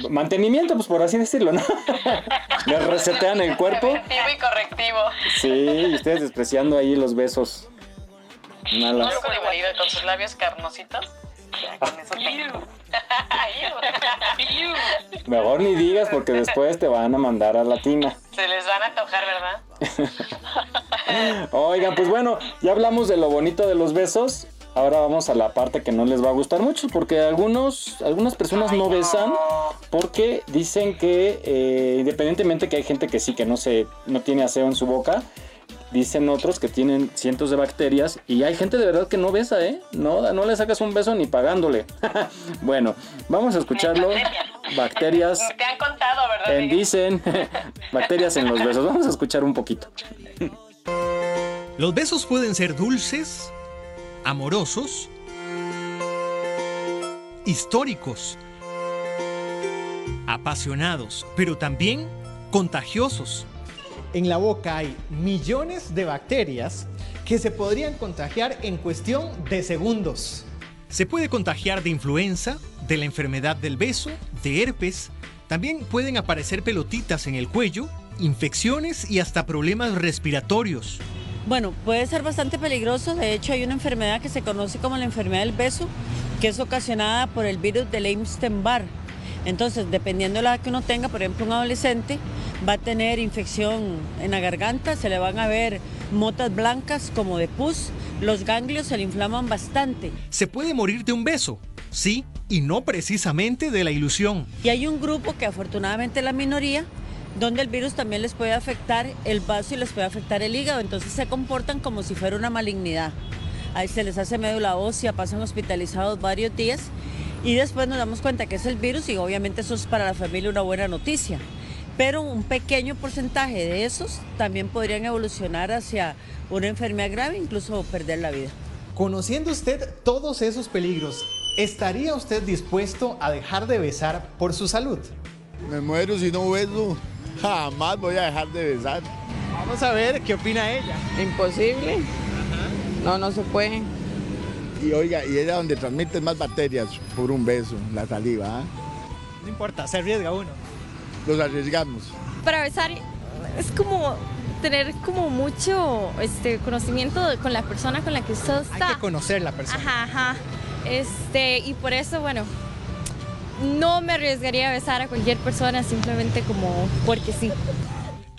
mantenimiento, pues por así decirlo, ¿no? les resetean el cuerpo. Preventivo y correctivo. Sí, y ustedes despreciando ahí los besos. Malas. Con sus labios carnositos. Ya, con eso tengo. Mejor ni digas porque después te van a mandar a la tina. Se les van a antojar, ¿verdad? Oigan, pues bueno, ya hablamos de lo bonito de los besos. Ahora vamos a la parte que no les va a gustar mucho, porque algunos, algunas personas no besan porque dicen que eh, independientemente que hay gente que sí que no se, no tiene aseo en su boca, dicen otros que tienen cientos de bacterias y hay gente de verdad que no besa, ¿eh? No, no le sacas un beso ni pagándole. bueno, vamos a escucharlo. Bacterias Te han contado, ¿verdad? en dicen bacterias en los besos. Vamos a escuchar un poquito. Los besos pueden ser dulces, amorosos, históricos, apasionados, pero también contagiosos. En la boca hay millones de bacterias que se podrían contagiar en cuestión de segundos. Se puede contagiar de influenza, de la enfermedad del beso, de herpes. También pueden aparecer pelotitas en el cuello, infecciones y hasta problemas respiratorios. Bueno, puede ser bastante peligroso. De hecho, hay una enfermedad que se conoce como la enfermedad del beso, que es ocasionada por el virus del Epstein-Barr. Entonces, dependiendo de la edad que uno tenga, por ejemplo, un adolescente va a tener infección en la garganta, se le van a ver motas blancas como de pus, los ganglios se le inflaman bastante. Se puede morir de un beso, sí, y no precisamente de la ilusión. Y hay un grupo que afortunadamente es la minoría, donde el virus también les puede afectar el vaso y les puede afectar el hígado, entonces se comportan como si fuera una malignidad. Ahí se les hace médula ósea, pasan hospitalizados varios días y después nos damos cuenta que es el virus y obviamente eso es para la familia una buena noticia. Pero un pequeño porcentaje de esos también podrían evolucionar hacia una enfermedad grave, incluso perder la vida. Conociendo usted todos esos peligros, ¿estaría usted dispuesto a dejar de besar por su salud? Me muero si no beso. Jamás voy a dejar de besar. Vamos a ver qué opina ella. Imposible. No, no se puede. Y oiga, y era donde transmiten más bacterias por un beso, la saliva. ¿ah? No importa, se arriesga uno. Los arriesgamos. Para besar es como tener como mucho este conocimiento de- con la persona con la que usted está. Hay que conocer la persona. Ajá, ajá. Este, y por eso, bueno, no me arriesgaría a besar a cualquier persona simplemente como porque sí.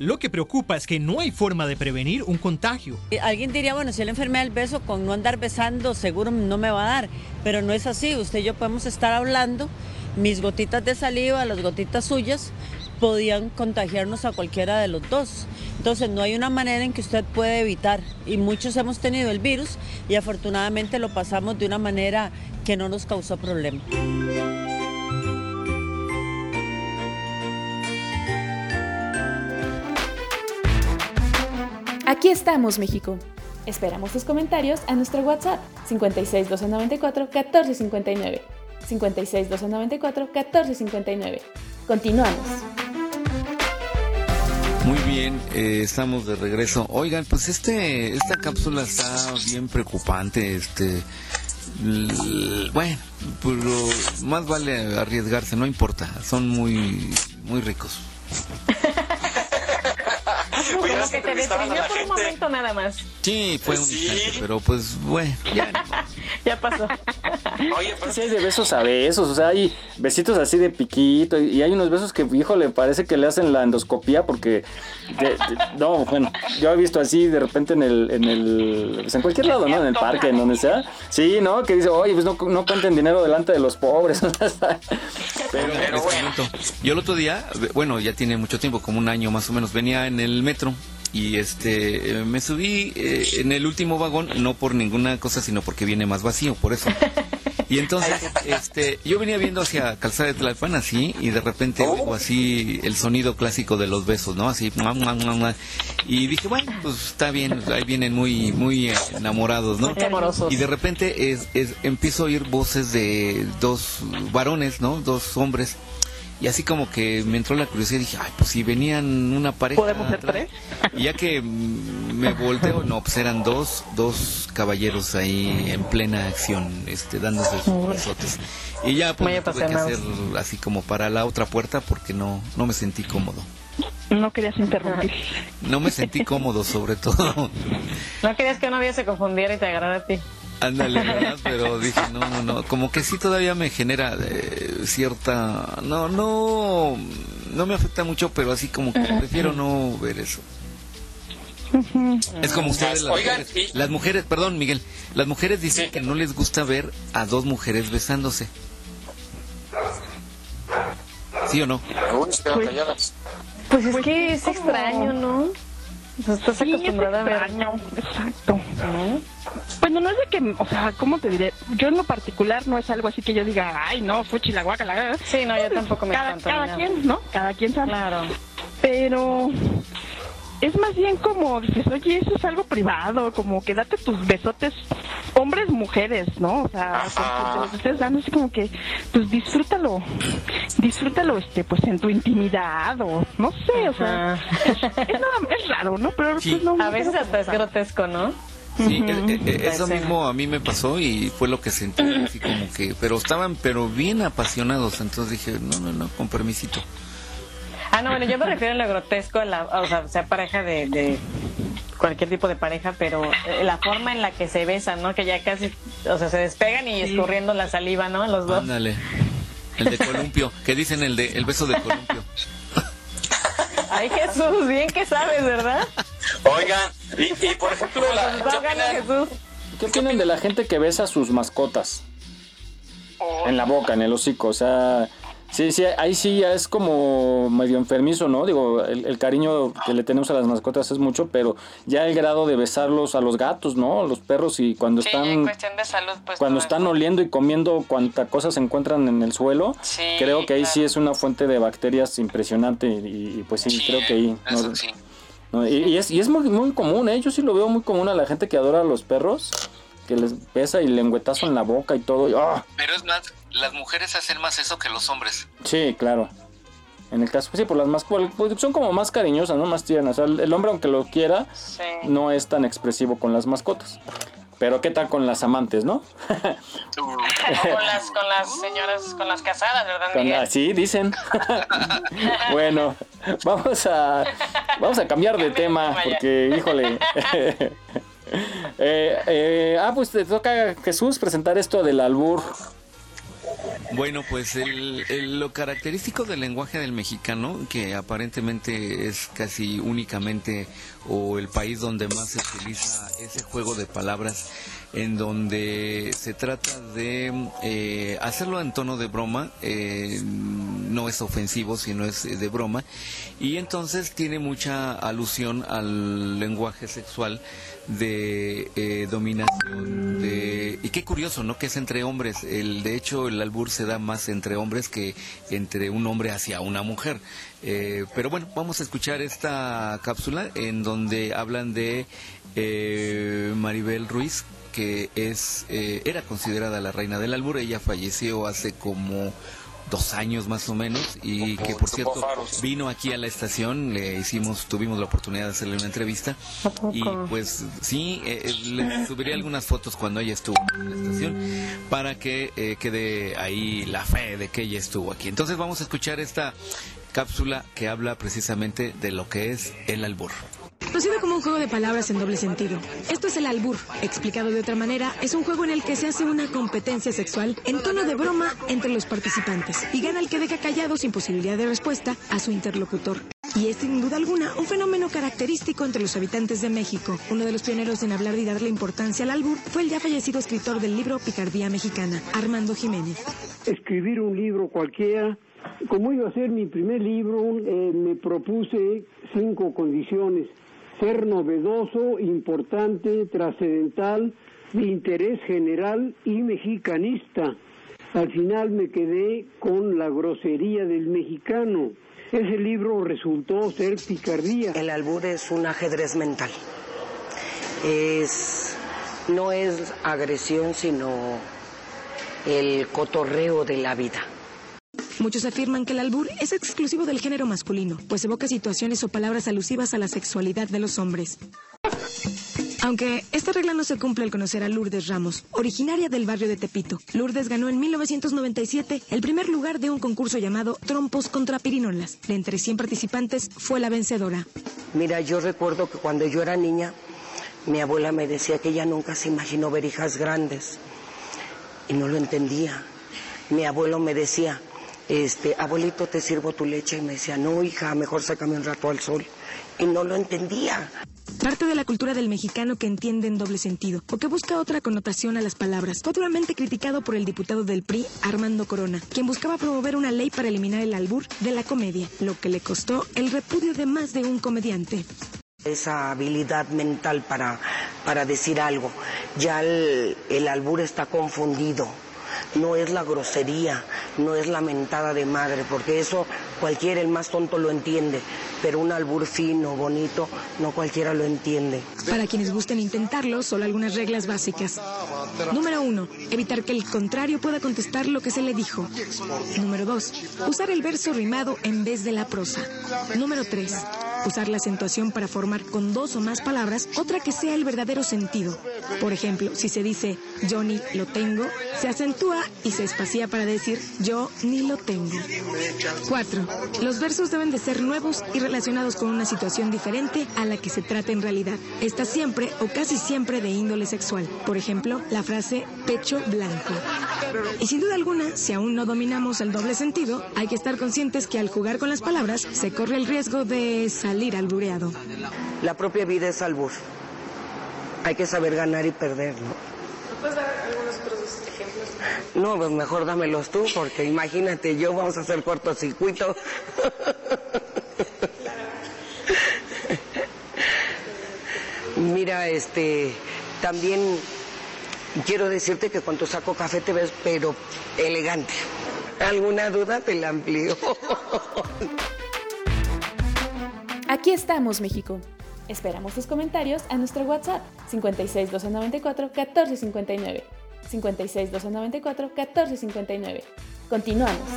Lo que preocupa es que no hay forma de prevenir un contagio. Y Alguien diría, bueno, si la enfermedad del beso, con no andar besando seguro no me va a dar, pero no es así. Usted y yo podemos estar hablando, mis gotitas de saliva, las gotitas suyas, podían contagiarnos a cualquiera de los dos. Entonces no hay una manera en que usted puede evitar. Y muchos hemos tenido el virus y afortunadamente lo pasamos de una manera que no nos causó problema. Aquí estamos, México. Esperamos tus comentarios a nuestro WhatsApp 56 294 1459. 56 294 1459. Continuamos. Muy bien, eh, estamos de regreso. Oigan, pues este esta cápsula está bien preocupante, este bueno, pero más vale arriesgarse, no importa, son muy muy ricos. Como que te por un momento nada más. Sí, fue un instante, pero pues bueno, ya Ya pasó. Oye, pues Sí hay de besos a besos, o sea, hay besitos así de piquito y y hay unos besos que, híjole, parece que le hacen la endoscopía porque, de- de- no, bueno, yo he visto así de repente en el, en el, pues en cualquier lado, ¿no? En el parque, en donde sea. Sí, ¿no? Que dice, oye, pues no, no cuenten dinero delante de los pobres. Pero, comento, yo el otro día, bueno, ya tiene mucho tiempo, como un año más o menos, venía en el metro y este eh, me subí eh, en el último vagón, no por ninguna cosa, sino porque viene más vacío, por eso. Y entonces, este, yo venía viendo hacia Calzada de Tlalpan así, y de repente oigo así el sonido clásico de los besos, ¿no? Así, mua, mua, mua, mua. y dije, bueno, pues está bien, ahí vienen muy, muy enamorados, ¿no? Muy amorosos. Y de repente es, es- empiezo a oír voces de dos varones, ¿no? Dos hombres. Y así como que me entró la curiosidad y dije, ay, pues si venían una pareja. ¿Podemos ser atrás". Y ya que me volteo, no, pues eran dos, dos caballeros ahí en plena acción, este, dándose sus besotes. Y ya pues tuve que hacer así como para la otra puerta porque no, no me sentí cómodo. No querías interrumpir. No me sentí cómodo sobre todo. No querías que un novio se confundiera y te agarrara a ti. Ándale, ¿verdad? Pero dije, no, no, no, como que sí todavía me genera eh, cierta... No, no, no me afecta mucho, pero así como que prefiero no ver eso. Es como ustedes, las Oigan, mujeres, las mujeres, perdón Miguel, las mujeres dicen que no les gusta ver a dos mujeres besándose. ¿Sí o no? Calladas. Pues es que es extraño, ¿no? Sea, estás Sí, es acostumbrada a ver. extraño, exacto. Bueno, no es de que, o sea, ¿cómo te diré? Yo en lo particular no es algo así que yo diga, ay, no, chilaguaca, la Sí, no, yo tampoco me cada, cada quien, ¿no? Cada quien sabe. Claro. Pero es más bien como dices, oye, eso es algo privado, como que date tus besotes, hombres, mujeres, ¿no? O sea, que- que te los estés dando así como que, pues disfrútalo, disfrútalo, este, pues en tu intimidad o no sé, o sea, es, es nada- es raro, ¿no? Pero Sí. pues no. A veces hasta es grotesco, ¿no? Sí, eh, eh, La eso mismo a mí me pasó y fue lo que sentí, así como que, pero estaban pero bien apasionados, entonces dije, no, no, no, con permisito. Ah, no, bueno, yo me refiero a lo grotesco, a la, o sea, sea pareja de, de cualquier tipo de pareja, pero eh, la forma en la que se besan, ¿no? Que ya casi, o sea, se despegan y escurriendo la saliva, ¿no? Los dos. Ándale. El de columpio, que dicen el de el beso de columpio. Ay, Jesús, bien que sabes, ¿verdad? Oigan, y, y por ejemplo, la, Nos va ahogando Jesús. ¿Qué opinan de la gente que besa a sus mascotas? En la boca, en el hocico, o sea... Sí, sí, ahí sí ya es como medio enfermizo, ¿no? Digo, el, el cariño que le tenemos a las mascotas es mucho, pero ya el grado de besarlos a los gatos, ¿no? Los perros y cuando Sí, en están cuestión de salud, pues. cuando están oliendo y comiendo cuanta cosa se encuentran en el suelo, Sí, creo que ahí claro. sí es una fuente de bacterias impresionante y, y pues sí, creo que ahí... no- eso sí. no, y, y es, y es muy, muy común, ¿eh? Yo sí lo veo muy común a la gente que adora a los perros, que les pesa y lengüetazo en la boca y todo. y, ¡ah! Pero es más, las mujeres hacen más eso que los hombres. Sí, claro. En el caso, pues sí, por las más, por- pues son como más cariñosas, ¿no? Más tiernas. O sea, el, el hombre, aunque lo quiera, Sí. no es tan expresivo con las mascotas. Pero ¿qué tal con las amantes, no? Con las, con las señoras, con las casadas, ¿verdad, Con- así dicen. bueno, vamos a vamos a cambiar de tema porque, híjole. Eh, eh, ah, pues te toca Jesús presentar esto del albur. Bueno, pues el, lo característico del lenguaje del mexicano, que aparentemente es casi únicamente o el país donde más se utiliza ese juego de palabras, en donde se trata de eh, hacerlo en tono de broma, eh, no es ofensivo, sino es eh, de broma, y entonces tiene mucha alusión al lenguaje sexual de eh, dominación de y qué curioso no que es entre hombres el de hecho el albur se da más entre hombres que entre un hombre hacia una mujer. Eh, pero bueno, vamos a escuchar esta cápsula en donde hablan de eh, Maribel Ruiz, que es eh, era considerada la reina del albur. Ella falleció hace como dos años más o menos y que por cierto vino aquí a la estación, le hicimos, tuvimos la oportunidad de hacerle una entrevista y pues sí, eh, eh, le subiré algunas fotos cuando ella estuvo en la estación para que eh, quede ahí la fe de que ella estuvo aquí. Entonces vamos a escuchar esta cápsula que habla precisamente de lo que es el albur. Sirve como un juego de palabras en doble sentido. Esto es el albur. Explicado de otra manera, es un juego en el que se hace una competencia sexual en tono de broma entre los participantes y gana el que deja callado sin posibilidad de respuesta a su interlocutor. Y es sin duda alguna un fenómeno característico entre los habitantes de México. Uno de los pioneros en hablar y darle importancia al albur fue el ya fallecido escritor del libro Picardía Mexicana, Armando Jiménez. Escribir un libro cualquiera, como iba a ser mi primer libro, eh, me propuse cinco condiciones ser novedoso, importante, trascendental, de interés general y mexicanista. Al final me quedé con la grosería del mexicano. Ese libro resultó ser picardía. El albur es un ajedrez mental. Es no es agresión, sino el cotorreo de la vida. Muchos afirman que el albur es exclusivo del género masculino, pues evoca situaciones o palabras alusivas a la sexualidad de los hombres. Aunque esta regla no se cumple al conocer a Lourdes Ramos, originaria del barrio de Tepito. Lourdes ganó en 1997 el primer lugar de un concurso llamado Trompos contra Pirinolas. De entre 100 participantes fue la vencedora. Mira, yo recuerdo que cuando yo era niña, mi abuela me decía que ella nunca se imaginó ver hijas grandes y no lo entendía. Mi abuelo me decía, este, abuelito, te sirvo tu leche. Y me decía, no, hija, mejor sácame un rato al sol. Y no lo entendía. Parte de la cultura del mexicano que entiende en doble sentido o que busca otra connotación a las palabras. Fue duramente criticado por el diputado del PRI, Armando Corona, quien buscaba promover una ley para eliminar el albur de la comedia, lo que le costó el repudio de más de un comediante. Esa habilidad mental para, para decir algo. Ya el, el albur está confundido no es la grosería, no es la mentada de madre, porque eso cualquiera, el más tonto lo entiende, pero un albur fino, bonito, no cualquiera lo entiende. Para quienes gusten intentarlo, solo algunas reglas básicas. Número uno, evitar que el contrario pueda contestar lo que se le dijo. Número dos, usar el verso rimado en vez de la prosa. Número tres, usar la acentuación para formar con dos o más palabras otra que sea el verdadero sentido. Por ejemplo, si se dice yo ni lo tengo, se acentúa y se espacía para decir yo ni lo tengo. 4. Los versos deben de ser nuevos y relacionados con una situación diferente a la que se trata en realidad. Esta siempre o casi siempre de índole sexual. Por ejemplo, la frase pecho blanco. Y sin duda alguna, si aún no dominamos el doble sentido, hay que estar conscientes que al jugar con las palabras se corre el riesgo de salir albureado. La propia vida es albur. Hay que saber ganar y perder, ¿no? ¿Puedes dar algunos otros ejemplos? No, pues mejor dámelos tú, porque imagínate, yo vamos a hacer cortocircuito. Mira, este, también quiero decirte que cuando saco café te ves, pero elegante. ¿Alguna duda? Te la amplío. Aquí estamos, México. Esperamos tus comentarios a nuestro WhatsApp 56 294 1459. 56 294 1459. Continuamos.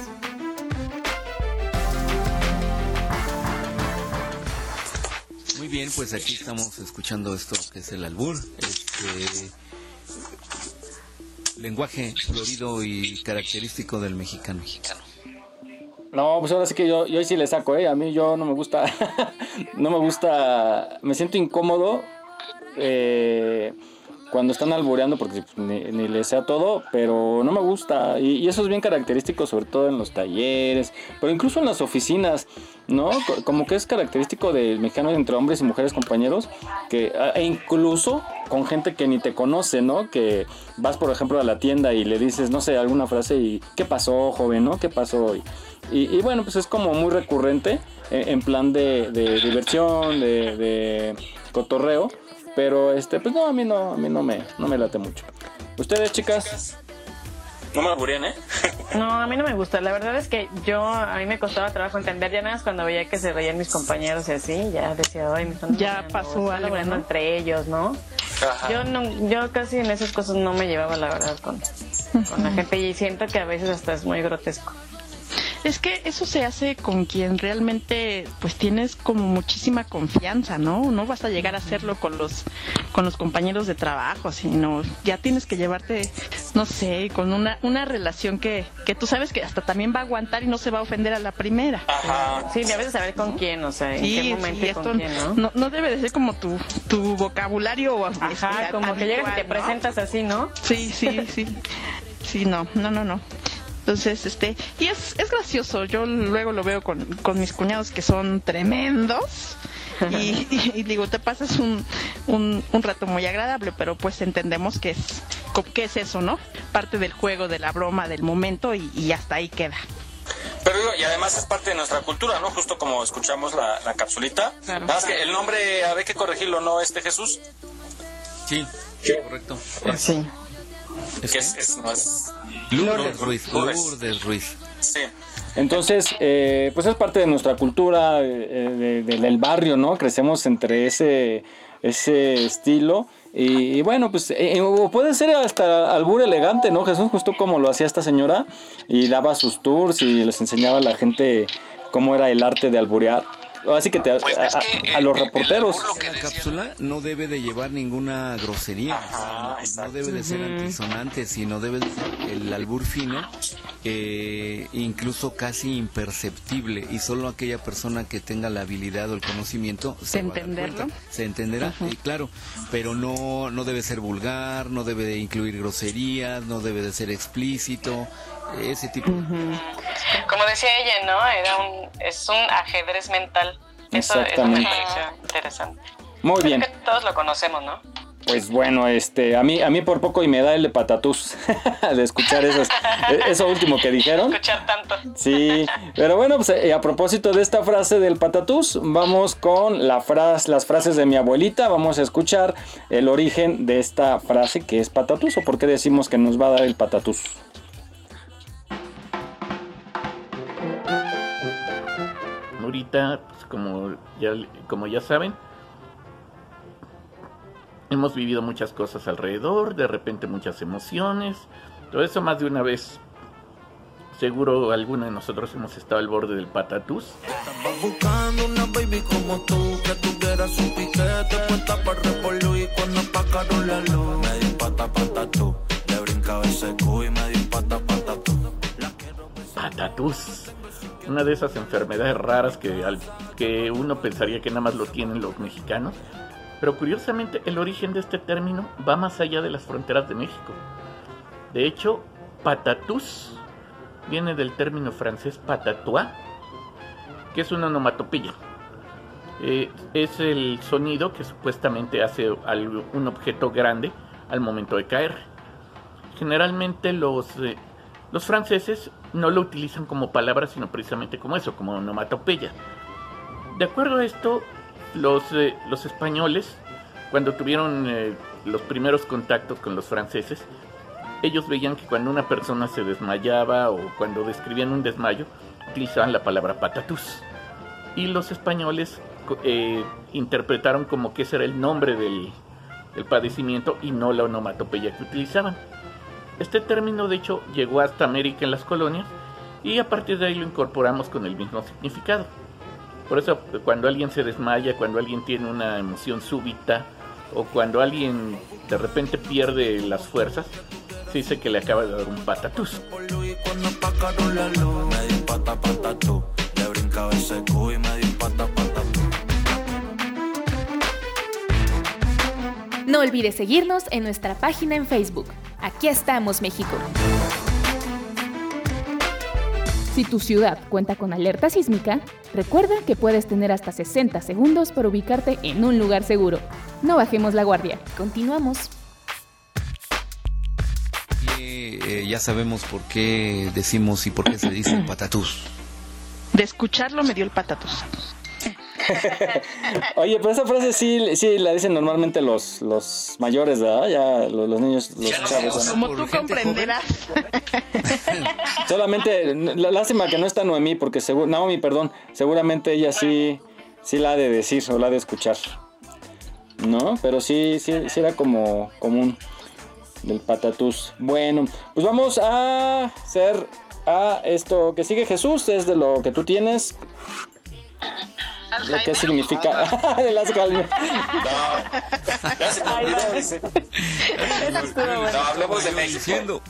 Muy bien, pues aquí estamos escuchando esto que es el albur, este lenguaje florido y característico del mexicano. No, pues ahora sí que yo, yo sí le saco, ¿eh? A mí yo no me gusta, no me gusta, me siento incómodo eh, cuando están albureando porque pues, ni, ni le sea todo, pero no me gusta. Y, eso es bien característico, sobre todo en los talleres, pero incluso en las oficinas, ¿no? Co- Como que es característico del mexicano entre hombres y mujeres compañeros, que e incluso con gente que ni te conoce, ¿no? Que vas, por ejemplo, a la tienda y le dices, no sé, alguna frase y ¿qué pasó, joven, no? ¿Qué pasó? Y, y, bueno, pues es como muy recurrente en, en plan de, diversión, de cotorreo. Pero este, pues no, a mí no, a mí no me, no me late mucho. ¿Ustedes, chicas? No me aburrían, ¿eh? No, a mí no me gusta. La verdad es que yo, a mí me costaba trabajo entender ya nada más cuando veía que se reían mis compañeños y así, ya decía, ay, me están Ya pasó algo, ¿no? entre ellos, ¿no? Yo no, yo casi en esas cosas no me llevaba la verdad con, con la gente y siento que a veces hasta es muy grotesco. Es que eso se hace con quien realmente pues tienes como muchísima confianza, ¿no? No vas a llegar a hacerlo con los con los compañeros de trabajo, sino ya tienes que llevarte, no sé, con una, una relación que, que tú sabes que hasta también va a aguantar y no se va a ofender a la primera. Ajá. Sí, y a veces saber con quién, o sea, en Sí, qué momento sí, y con esto quién, ¿no? no, no debe de ser como tu, tu vocabulario. Ajá, este, como que llegas y te presentas así, ¿no? Sí, sí, sí. Sí, no, no, no, no. Entonces, este, y es, es gracioso, yo luego lo veo con, con mis cuñados que son tremendos y, y- y digo, te pasas un, un, un rato muy agradable, pero pues entendemos que es, que es eso, ¿no? Parte del juego, de la broma, del momento y, y hasta ahí queda. Pero digo, y además es parte de nuestra cultura, ¿no? Justo como escuchamos la, la capsulita. Claro. Nada más que el nombre, habría que corregirlo, ¿no? Este Jesús. Sí, correcto. Sí. Que es, es- no es... Lourdes Ruiz. Lourdes. Lourdes Ruiz. Sí. Entonces, eh, pues es parte de nuestra cultura, eh, de- de- del barrio, ¿no? Crecemos entre ese, ese estilo. Y, y bueno, pues eh, puede ser hasta albur elegante, ¿no? Jesús, justo como lo hacía esta señora, y daba sus tours y les enseñaba a la gente cómo era el arte de alburear. Así que te, a, a- a los reporteros. La cápsula no debe de llevar ninguna grosería, no debe de ser antisonante, sino debe de ser el albur fino, eh, incluso casi imperceptible, y solo aquella persona que tenga la habilidad o el conocimiento se va a dar entenderlo? cuenta, se entenderá, y claro, pero no, no debe ser vulgar, no debe de incluir groserías, no debe de ser explícito, ese tipo Como decía ella, ¿no? Era un, es un ajedrez mental. Eso, eso me pareció interesante. Muy bien. Creo que todos lo conocemos, ¿no? Pues bueno, este, a mí, a mí por poco y me da el de patatús de escuchar esas, eso último que dijeron. Escuchar tanto. Sí, pero bueno, pues eh, a propósito de esta frase del patatús, vamos con la frase, las frases de mi abuelita. Vamos a escuchar el origen de esta frase que es patatús o por qué decimos que nos va a dar el patatús. Ahorita, pues, como ya, como ya saben, hemos vivido muchas cosas alrededor, de repente muchas emociones, todo eso más de una vez. Seguro alguno de nosotros hemos estado al borde del patatús. Buscando una baby como tú que tuviera su piquete puesta para revolver y cuando apagaron la luz me di pata pata tú le brincaba ese cu y me di pata pata tú Patatús. Una de esas enfermedades raras que, que uno pensaría que nada más lo tienen los mexicanos. Pero curiosamente el origen de este término va más allá de las fronteras de México. De hecho, patatús viene del término francés patatois, que es una onomatopeya. Eh, es el sonido que supuestamente hace un objeto grande al momento de caer. Generalmente los, eh, los franceses no lo utilizan como palabra, sino precisamente como eso, como onomatopeya. De acuerdo a esto, los, eh, los españoles, cuando tuvieron eh, los primeros contactos con los franceses, ellos veían que cuando una persona se desmayaba o cuando describían un desmayo, utilizaban la palabra patatús. Y los españoles eh, interpretaron como que ese era el nombre del, del padecimiento y no la onomatopeya que utilizaban. Este término de hecho llegó hasta América en las colonias y a partir de ahí lo incorporamos con el mismo significado. Por eso cuando alguien se desmaya, cuando alguien tiene una emoción súbita o cuando alguien de repente pierde las fuerzas, se dice que le acaba de dar un patatús. No olvides seguirnos en nuestra página en Facebook. Aquí estamos, México. Si tu ciudad cuenta con alerta sísmica, recuerda que puedes tener hasta 60 segundos para ubicarte en un lugar seguro. No bajemos la guardia. Continuamos. Eh, eh, ya sabemos por qué decimos y por qué se dice patatús. De escucharlo me dio el patatus. Oye, pero esa frase sí, sí la dicen normalmente los, los mayores, ¿verdad? Ya los, los niños, los chavos. ¿no? Como tú comprenderás. Solamente, la lástima que no está Noemí, porque seguro, Naomi, perdón, seguramente ella sí, sí la ha de decir o la ha de escuchar. ¿No? Pero sí, sí, sí era como común del patatús. Bueno, pues vamos a hacer a esto que sigue Jesús, es de lo que tú tienes. Lo que significa el Alzheimer. No, hablemos de México.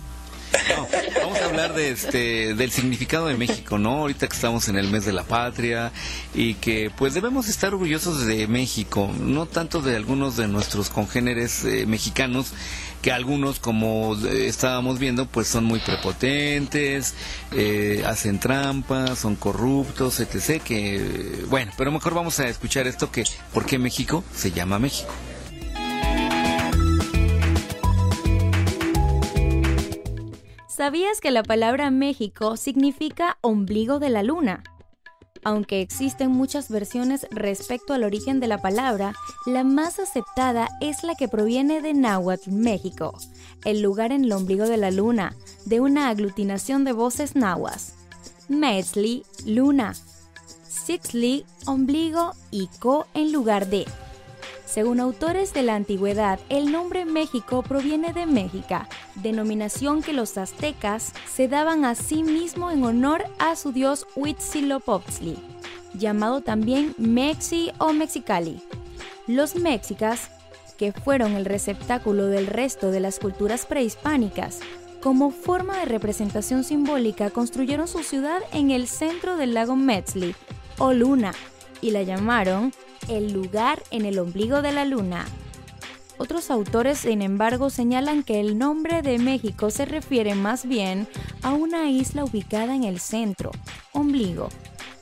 No, vamos a hablar de este del significado de México, ¿no? Ahorita que estamos en el mes de la patria y que pues debemos estar orgullosos de México, no tanto de algunos de nuestros congéneres eh, mexicanos que algunos como eh, estábamos viendo pues son muy prepotentes, eh, hacen trampas, son corruptos, etc. Bueno, pero mejor vamos a escuchar esto que ¿por qué México se llama México? ¿Sabías que la palabra México significa ombligo de la luna? Aunque existen muchas versiones respecto al origen de la palabra, la más aceptada es la que proviene de Náhuatl, México, el lugar en el ombligo de la luna, de una aglutinación de voces nahuas. Metzli, luna. Sixli, ombligo y co en lugar de. Según autores de la antigüedad, el nombre México proviene de Méxica, denominación que los aztecas se daban a sí mismo en honor a su dios Huitzilopochtli, llamado también Mexi o Mexicali. Los mexicas, que fueron el receptáculo del resto de las culturas prehispánicas, como forma de representación simbólica construyeron su ciudad en el centro del lago Metzli, o Luna, y la llamaron el lugar en el ombligo de la luna. Otros autores, sin embargo, señalan que el nombre de México se refiere más bien a una isla ubicada en el centro, ombligo,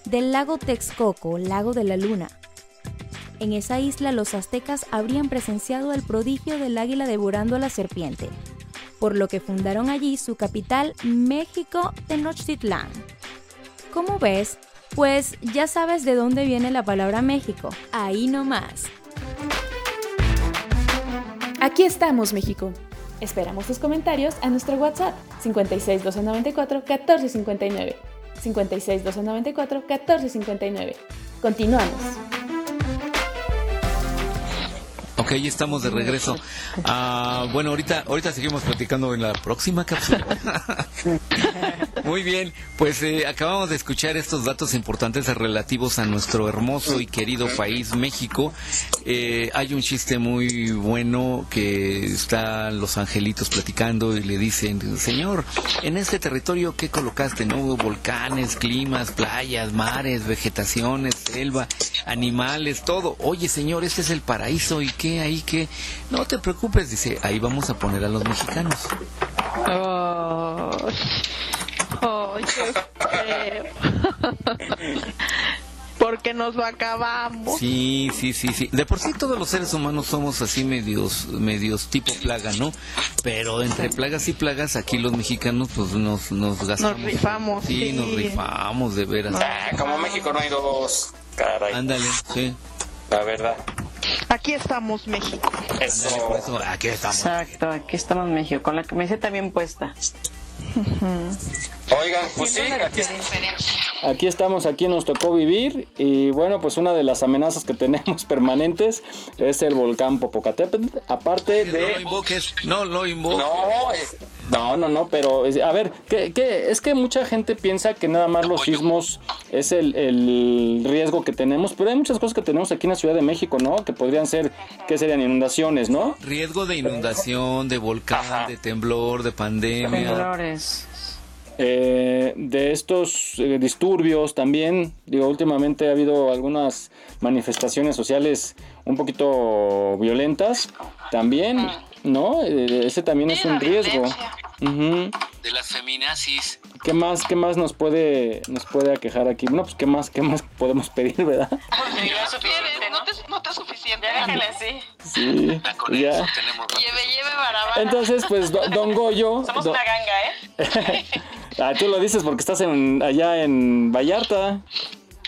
del lago Texcoco, lago de la luna. En esa isla los aztecas habrían presenciado el prodigio del águila devorando a la serpiente, por lo que fundaron allí su capital, México Tenochtitlán. Como ves, pues ya sabes de dónde viene la palabra México. Ahí nomás. Aquí estamos, México. Esperamos tus comentarios a nuestro WhatsApp 56 294 1459. 56 294 1459. Continuamos. Ok, estamos de regreso. Ah, bueno, ahorita, ahorita seguimos platicando en la próxima cápsula. Muy bien, pues eh, acabamos de escuchar estos datos importantes relativos a nuestro hermoso y querido país, México. Eh, hay un chiste muy bueno que están los angelitos platicando y le dicen, señor, en este territorio, ¿qué colocaste? ¿No? Volcanes, climas, playas, mares, vegetaciones, selva, animales, todo. Oye, señor, este es el paraíso y qué ahí que... No te preocupes, dice, ahí vamos a poner a los mexicanos. Oh, oh, qué feo. Porque nos lo acabamos. Sí, sí, sí, sí. De por sí todos los seres humanos somos así medios, medios tipo plaga, ¿no? Pero entre plagas y plagas, aquí los mexicanos pues nos, nos gastamos. Nos rifamos. Sí, sí. nos rifamos, de veras. Ah, como México no hay dos. Caray. Ándale, sí. La verdad. Aquí estamos, México. Eso. Eso, aquí estamos. Exacto, aquí estamos en México, con la camiseta bien puesta. Oigan, pues sí, aquí Aquí estamos, aquí nos tocó vivir y bueno, pues una de las amenazas que tenemos permanentes es el volcán Popocatépetl, aparte No lo de... invoques, no lo invoques. No, es- No, no, no, pero es- a ver, ¿qué, qué? es que mucha gente piensa que nada más los sismos es el, el riesgo que tenemos, pero hay muchas cosas que tenemos aquí en la Ciudad de México, ¿no? Que podrían ser, que serían inundaciones, ¿no? Riesgo de inundación, de volcán, de temblor, de pandemia. Temblores. Eh, de estos eh, disturbios también, digo, últimamente ha habido algunas manifestaciones sociales un poquito violentas, también, ¿no? Eh, ese también es un riesgo. De las feminazis. ¿Qué más, qué más nos puede, nos puede aquejar aquí? No, pues qué más, qué más podemos pedir, ¿verdad? No te, no te suficiente. Ya déjale así. Sí, ya. Lleve, lleve barabara. Entonces, pues, do- Don Goyo. Somos do- una ganga, ¿eh? ah, tú lo dices porque estás en, allá en Vallarta.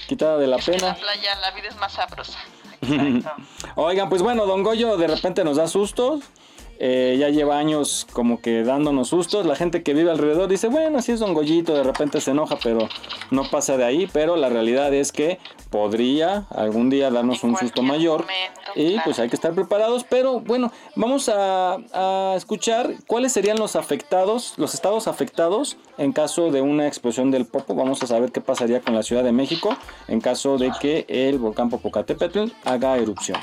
quitada de la En pena. la playa la vida es más sabrosa. Oigan, pues bueno, Don Goyo de repente nos da sustos. Eh, ya lleva años como que dándonos sustos. La gente que vive alrededor dice, bueno, así es Don Goyito, de repente se enoja, pero no pasa de ahí. Pero la realidad es que podría algún día darnos un susto mayor. Y pues hay que estar preparados. Pero bueno, vamos a, a escuchar cuáles serían los afectados, los estados afectados en caso de una explosión del Popo. Vamos a saber qué pasaría con la Ciudad de México en caso de que el volcán Popocatépetl haga erupción.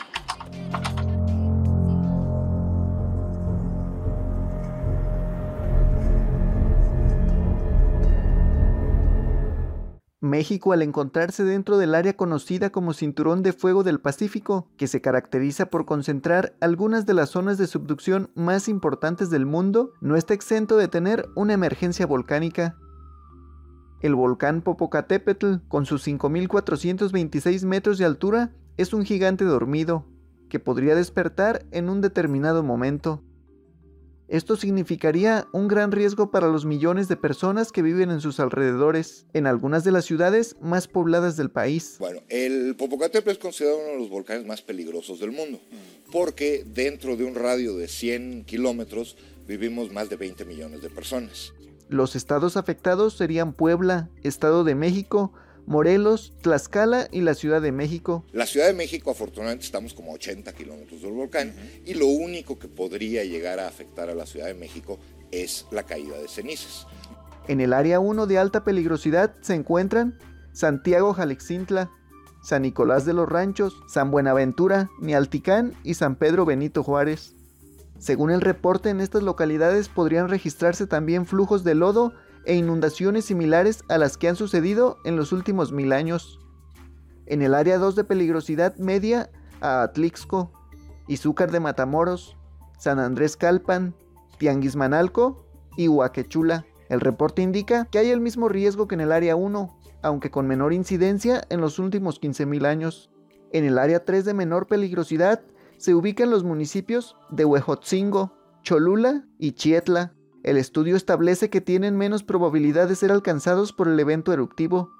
México al encontrarse dentro del área conocida como Cinturón de Fuego del Pacífico, que se caracteriza por concentrar algunas de las zonas de subducción más importantes del mundo, no está exento de tener una emergencia volcánica. El volcán Popocatépetl, con sus 5.426 metros de altura, es un gigante dormido, que podría despertar en un determinado momento. Esto significaría un gran riesgo para los millones de personas que viven en sus alrededores, en algunas de las ciudades más pobladas del país. Bueno, el Popocatépetl es considerado uno de los volcanes más peligrosos del mundo, porque dentro de un radio de 100 kilómetros vivimos más de 20 millones de personas. Los estados afectados serían Puebla, Estado de México, Morelos, Tlaxcala y la Ciudad de México. La Ciudad de México, afortunadamente, estamos como a 80 kilómetros del volcán y lo único que podría llegar a afectar a la Ciudad de México es la caída de cenizas. En el área 1 de alta peligrosidad se encuentran Santiago Jalexintla, San Nicolás de los Ranchos, San Buenaventura, Nialticán y San Pedro Benito Juárez. Según el reporte, en estas localidades podrían registrarse también flujos de lodo e inundaciones similares a las que han sucedido en los últimos mil años. En el área 2 de peligrosidad media, a Atlixco, Izúcar de Matamoros, San Andrés Calpan, Tianguismanalco y Huaquechula. El reporte indica que hay el mismo riesgo que en el área 1, aunque con menor incidencia en los últimos 15.000 años. En el área 3 de menor peligrosidad se ubican los municipios de Huejotzingo, Cholula y Chietla. El estudio establece que tienen menos probabilidad de ser alcanzados por el evento eruptivo,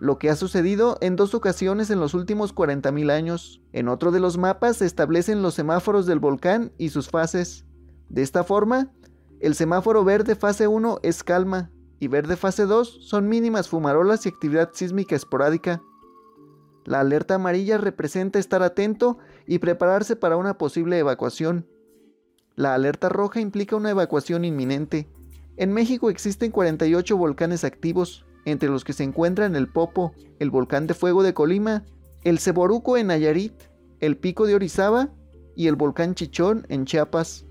lo que ha sucedido en dos ocasiones en los últimos 40.000 años. En otro de los mapas se establecen los semáforos del volcán y sus fases. De esta forma, el semáforo verde fase 1 es calma y verde fase 2 son mínimas fumarolas y actividad sísmica esporádica. La alerta amarilla representa estar atento y prepararse para una posible evacuación. La alerta roja implica una evacuación inminente. En México existen 48 volcanes activos, entre los que se encuentran el Popo, el volcán de fuego de Colima, el Ceboruco en Nayarit, el Pico de Orizaba y el volcán Chichón en Chiapas.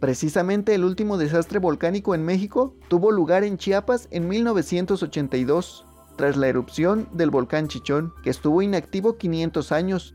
Precisamente el último desastre volcánico en México tuvo lugar en Chiapas en 1982, tras la erupción del volcán Chichón, que estuvo inactivo 500 años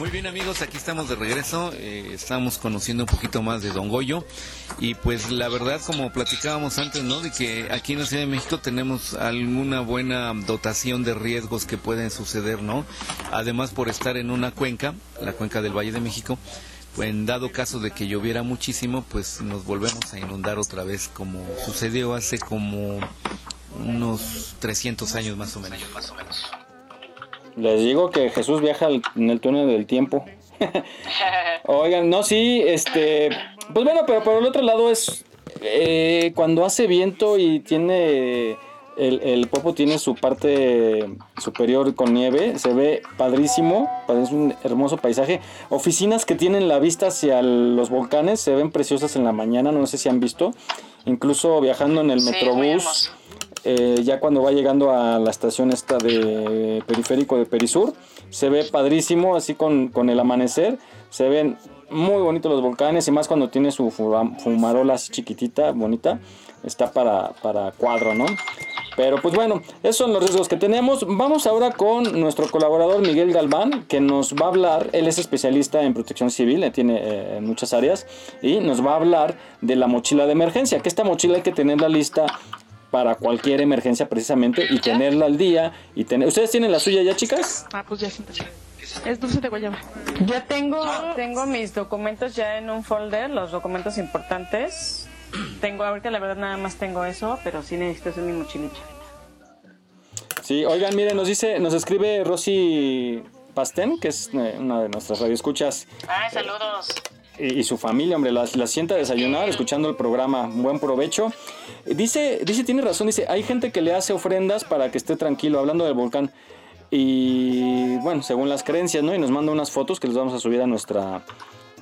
Muy bien amigos, aquí estamos de regreso, eh, estamos conociendo un poquito más de Don Goyo y pues la verdad como platicábamos antes, ¿no? De que aquí en la Ciudad de México tenemos alguna buena dotación de riesgos que pueden suceder, ¿no? Además por estar en una cuenca, la cuenca del Valle de México, pues en dado caso de que lloviera muchísimo, pues nos volvemos a inundar otra vez como sucedió hace como unos 300 años más o menos. Les digo que Jesús viaja en el túnel del tiempo. Oigan, no, sí, este. Pues bueno, pero por el otro lado es. eh, cuando hace viento y tiene. El, el popo tiene su parte superior con nieve, se ve padrísimo, parece un hermoso paisaje. Oficinas que tienen la vista hacia los volcanes se ven preciosas en la mañana, no sé si han visto. Incluso viajando en el Sí, Metrobús, eh, ya cuando va llegando a la estación esta de periférico de Perisur, se ve padrísimo, así con, con el amanecer, se ven muy bonitos los volcanes y más cuando tiene su fuma- fumarola así chiquitita, bonita, está para, para cuadro, ¿no? Pero pues bueno, esos son los riesgos que tenemos. Vamos ahora con nuestro colaborador Miguel Galván, que nos va a hablar, él es especialista en protección civil, eh, tiene eh, muchas áreas, y nos va a hablar de la mochila de emergencia, que esta mochila hay que tenerla lista para cualquier emergencia precisamente y tenerla al día y tener ¿Ustedes tienen la suya ya, chicas? Ah, pues ya siéntate. Es dulce de guayaba. Yo tengo, tengo mis documentos ya en un folder, los documentos importantes. Tengo ahorita la verdad nada más tengo eso, pero sí necesito hacer mi mochilita. Sí, oigan, miren, nos dice, nos escribe Rosy Pastén, que es eh, una de nuestras radioescuchas. Ay, saludos. Y, y su familia, hombre, la, la sienta a desayunar escuchando el programa. Buen provecho. Dice, dice, tiene razón, dice, hay gente que le hace ofrendas para que esté tranquilo, hablando del volcán. Y bueno, según las creencias, ¿no? Y nos manda unas fotos que les vamos a subir a nuestra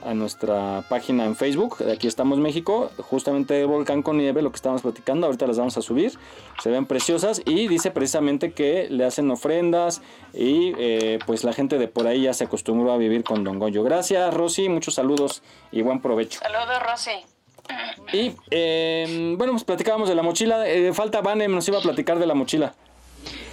a nuestra página en Facebook, aquí estamos México, justamente volcán con nieve, lo que estamos platicando, ahorita las vamos a subir, se ven preciosas y dice precisamente que le hacen ofrendas y eh, pues la gente de por ahí ya se acostumbró a vivir con Don Goyo. Gracias Rosy, muchos saludos y buen provecho. Saludos, Rosy. Y eh, bueno, pues platicábamos de la mochila, eh, falta Vane, nos iba a platicar de la mochila.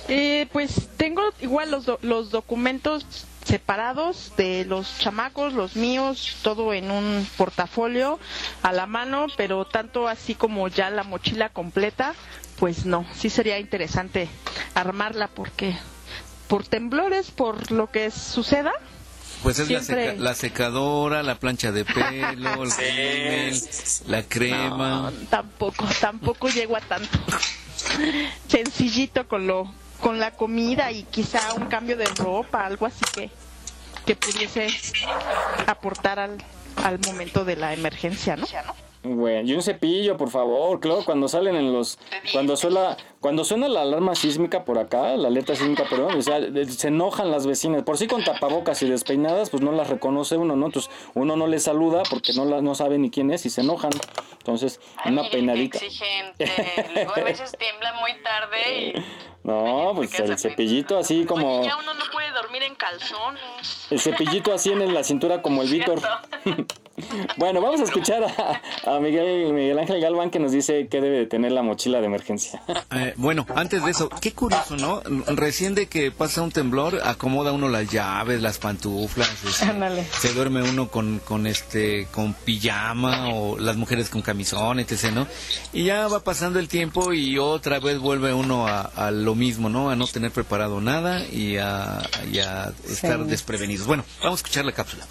Eh, pues tengo igual los, do- los documentos separados de los chamacos, los míos, todo en un portafolio a la mano, pero tanto así como ya la mochila completa, pues no, sí sería interesante armarla porque por temblores, por lo que suceda, Pues es la, seca- la secadora, la plancha de pelo, el rímel, la crema. No, tampoco, tampoco llego a tanto. Sencillito con lo, con la comida y quizá un cambio de ropa, algo así que, que pudiese aportar al, al momento de la emergencia, ¿no? Bueno, y un cepillo, por favor, claro, cuando salen en los, cuando suena, cuando suena la alarma sísmica por acá, la alerta sísmica, perdón, o sea, de- se enojan las vecinas, por sí con tapabocas y despeinadas, pues no las reconoce uno, ¿no? Entonces uno no les saluda porque no las, no sabe ni quién es y se enojan, entonces una peinadita. Exigente. Luego a veces tiembla muy tarde y No, pues el cepillito así como, Ya uno no puede dormir en calzón. el cepillito así en la cintura como el Víctor. Bueno, vamos a escuchar a, a Miguel, Miguel Ángel Galván que nos dice que debe de tener la mochila de emergencia. Eh, bueno, antes de eso, qué curioso, ¿no? Recién de que pasa un temblor, acomoda uno las llaves, las pantuflas, este, se duerme uno con, con este, con pijama o las mujeres con camisón, etc., ¿no? Y ya va pasando el tiempo y otra vez vuelve uno a, a lo mismo, ¿no? A no tener preparado nada y a, y a estar Sí. desprevenidos. Bueno, vamos a escuchar la cápsula.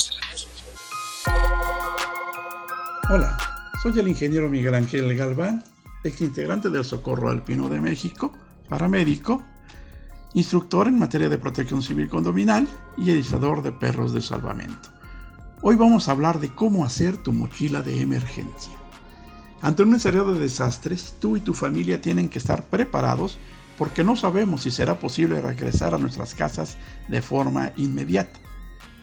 Hola, soy el ingeniero Miguel Ángel Galván, ex integrante del Socorro Alpino de México, paramédico, instructor en materia de protección civil condominal y editador de perros de salvamento. Hoy vamos a hablar de cómo hacer tu mochila de emergencia. Ante un escenario de desastres, tú y tu familia tienen que estar preparados porque no sabemos si será posible regresar a nuestras casas de forma inmediata.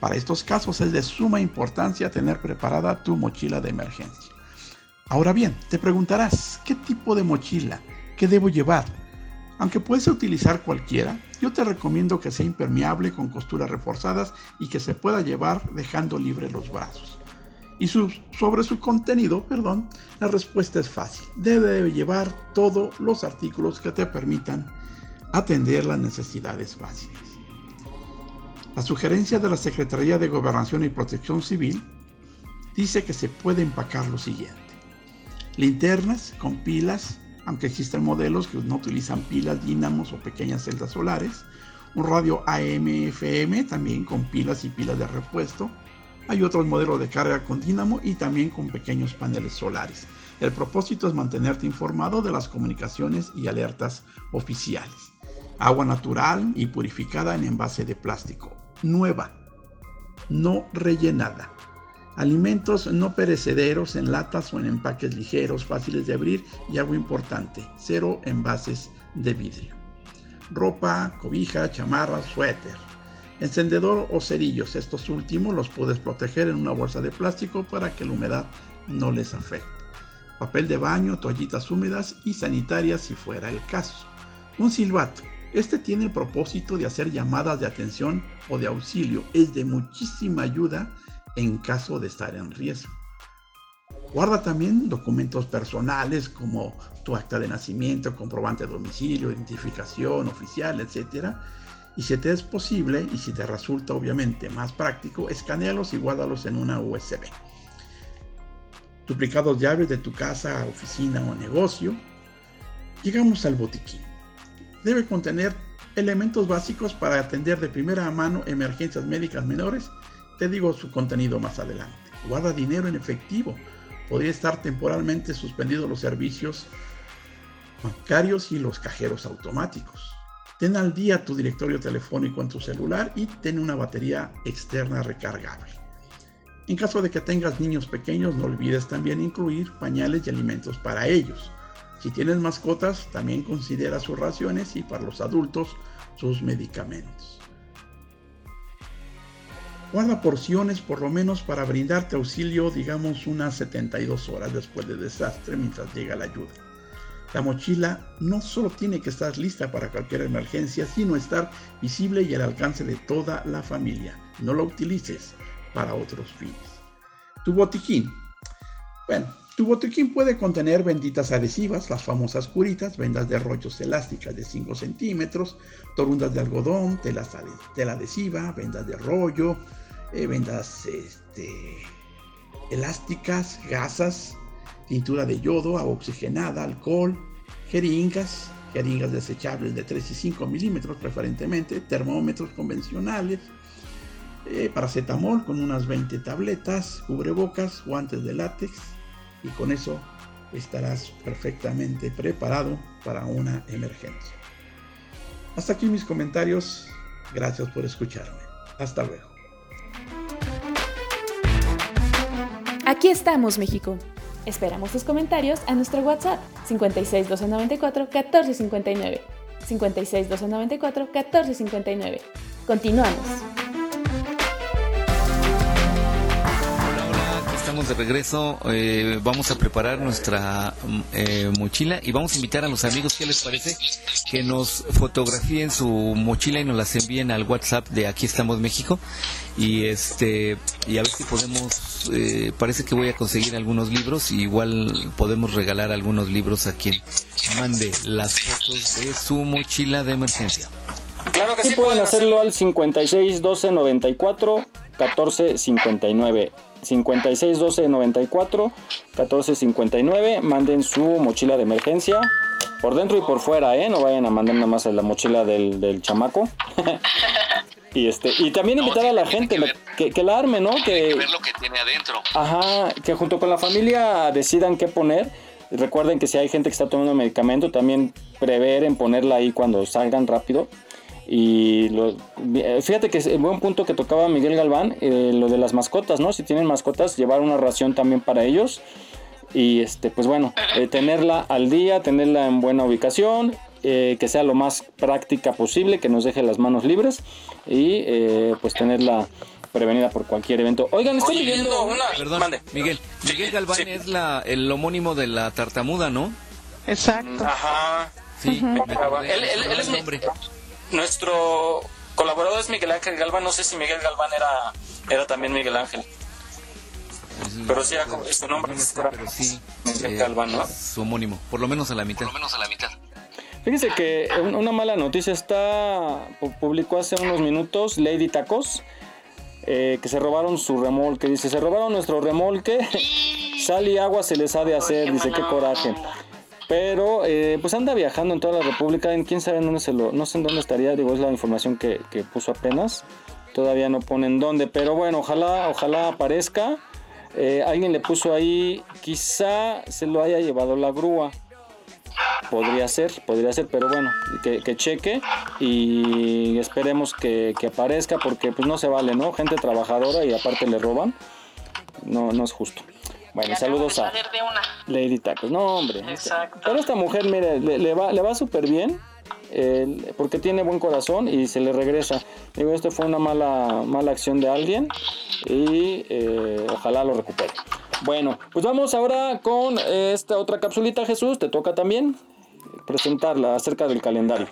Para estos casos es de suma importancia tener preparada tu mochila de emergencia. Ahora bien, te preguntarás, ¿qué tipo de mochila? ¿Qué debo llevar? Aunque puedes utilizar cualquiera, yo te recomiendo que sea impermeable con costuras reforzadas y que se pueda llevar dejando libres los brazos. Y sobre su contenido, perdón, la respuesta es fácil. Debe llevar todos los artículos que te permitan atender las necesidades básicas. La sugerencia de la Secretaría de Gobernación y Protección Civil dice que se puede empacar lo siguiente. Linternas con pilas, aunque existen modelos que no utilizan pilas, dínamos o pequeñas celdas solares. Un radio AM-FM también con pilas y pilas de repuesto. Hay otros modelos de carga con dínamo y también con pequeños paneles solares. El propósito es mantenerte informado de las comunicaciones y alertas oficiales. Agua natural y purificada en envase de plástico. Nueva, no rellenada. Alimentos no perecederos en latas o en empaques ligeros, fáciles de abrir y algo importante, cero envases de vidrio. Ropa, cobija, chamarra, suéter. Encendedor o cerillos, estos últimos los puedes proteger en una bolsa de plástico para que la humedad no les afecte. Papel de baño, toallitas húmedas y sanitarias si fuera el caso. Un silbato. Este tiene el propósito de hacer llamadas de atención o de auxilio. Es de muchísima ayuda en caso de estar en riesgo. Guarda también documentos personales como tu acta de nacimiento, comprobante de domicilio, identificación oficial, etc. Y si te es posible y si te resulta obviamente más práctico, escanealos y guárdalos en una USB. Duplicados llaves de tu casa, oficina o negocio. Llegamos al botiquín. Debe contener elementos básicos para atender de primera mano emergencias médicas menores. Te digo su contenido más adelante. Guarda dinero en efectivo. Podría estar temporalmente suspendidos los servicios bancarios y los cajeros automáticos. Ten al día tu directorio telefónico en tu celular y ten una batería externa recargable. En caso de que tengas niños pequeños, no olvides también incluir pañales y alimentos para ellos. Si tienes mascotas, también considera sus raciones y para los adultos sus medicamentos. Guarda porciones por lo menos para brindarte auxilio, digamos, unas 72 horas después del desastre mientras llega la ayuda. La mochila no solo tiene que estar lista para cualquier emergencia, sino estar visible y al alcance de toda la familia. No lo utilices para otros fines. Tu botiquín. Bueno, tu botiquín puede contener benditas adhesivas, las famosas curitas, vendas de rollos elásticas de 5 centímetros, torundas de algodón, tela, tela adhesiva, vendas de rollo, eh, vendas este, elásticas, gasas, tintura de yodo, agua oxigenada, alcohol, jeringas, jeringas desechables de 3 y 5 milímetros preferentemente, termómetros convencionales, eh, paracetamol con unas 20 tabletas, cubrebocas, guantes de látex y con eso estarás perfectamente preparado para una emergencia. Hasta aquí mis comentarios. Gracias por escucharme. Hasta luego. Aquí estamos, México. Esperamos tus comentarios a nuestro WhatsApp 56 294 1459. 56 294 1459. Continuamos. Estamos de regreso, eh, vamos a preparar nuestra mm, eh, mochila y vamos a invitar a los amigos, ¿qué les parece? Que nos fotografíen su mochila y nos las envíen al WhatsApp de Aquí estamos México y este y a ver si podemos, eh, parece que voy a conseguir algunos libros y igual podemos regalar algunos libros a quien mande las fotos de su mochila de emergencia. Claro que sí, pueden hacerlo al 56 12 94 14 59. 56 12 94 14 59. Manden su mochila de emergencia por dentro y por fuera, ¿eh? No vayan a mandar nada más la mochila del, del chamaco. y este y también invitar a la gente que, que, la arme, ¿no? Que, que ver lo que tiene adentro. Ajá, que junto con la familia decidan qué poner. Recuerden que si hay gente que está tomando medicamento, también prever en ponerla ahí cuando salgan rápido. Y lo, fíjate que es un buen punto que tocaba Miguel Galván, eh, lo de las mascotas, ¿no? Si tienen mascotas, llevar una ración también para ellos. Y este, pues bueno, eh, tenerla al día, tenerla en buena ubicación, eh, que sea lo más práctica posible, que nos deje las manos libres y pues tenerla prevenida por cualquier evento. Oigan, estoy Oye, viendo una... Perdón, Miguel. Miguel Galván es la, el homónimo de la tartamuda, ¿no? Exacto. Ajá. Sí, me acordé. Él, él- él es el nombre. Nuestro colaborador es Miguel Ángel Galván. No sé si Miguel Galván era, era también Miguel Ángel. Pero sí, su nombre es pero sí, Miguel eh, Galván, ¿no? su homónimo, por lo menos a la mitad. Por lo menos a la mitad. Fíjense que un- una mala noticia está, pu- publicó hace unos minutos Lady Tacos, eh, que se robaron su remolque. Dice, se robaron nuestro remolque, sal y agua se les ha de hacer, dice, qué coraje. Pero eh, pues anda viajando en toda la República, en quién sabe en dónde se lo, no sé en dónde estaría, digo, es la información que, que puso apenas. Todavía no ponen dónde, pero bueno, ojalá, ojalá aparezca. Eh, alguien le puso ahí, quizá se lo haya llevado la grúa. Podría ser, podría ser, pero bueno, que, que cheque y esperemos que, que aparezca porque pues no se vale, ¿no? Gente trabajadora y aparte le roban. No, no es justo. Bueno, saludos a de una. Lady Tacos. No, hombre. Exacto. Pero esta mujer, mire, le, le va, le va súper bien. eh, porque tiene buen corazón y se le regresa. Digo, esto fue una mala, mala acción de alguien y eh, ojalá lo recupere. Bueno, pues vamos ahora con esta otra capsulita, Jesús. Te toca también presentarla acerca del calendario.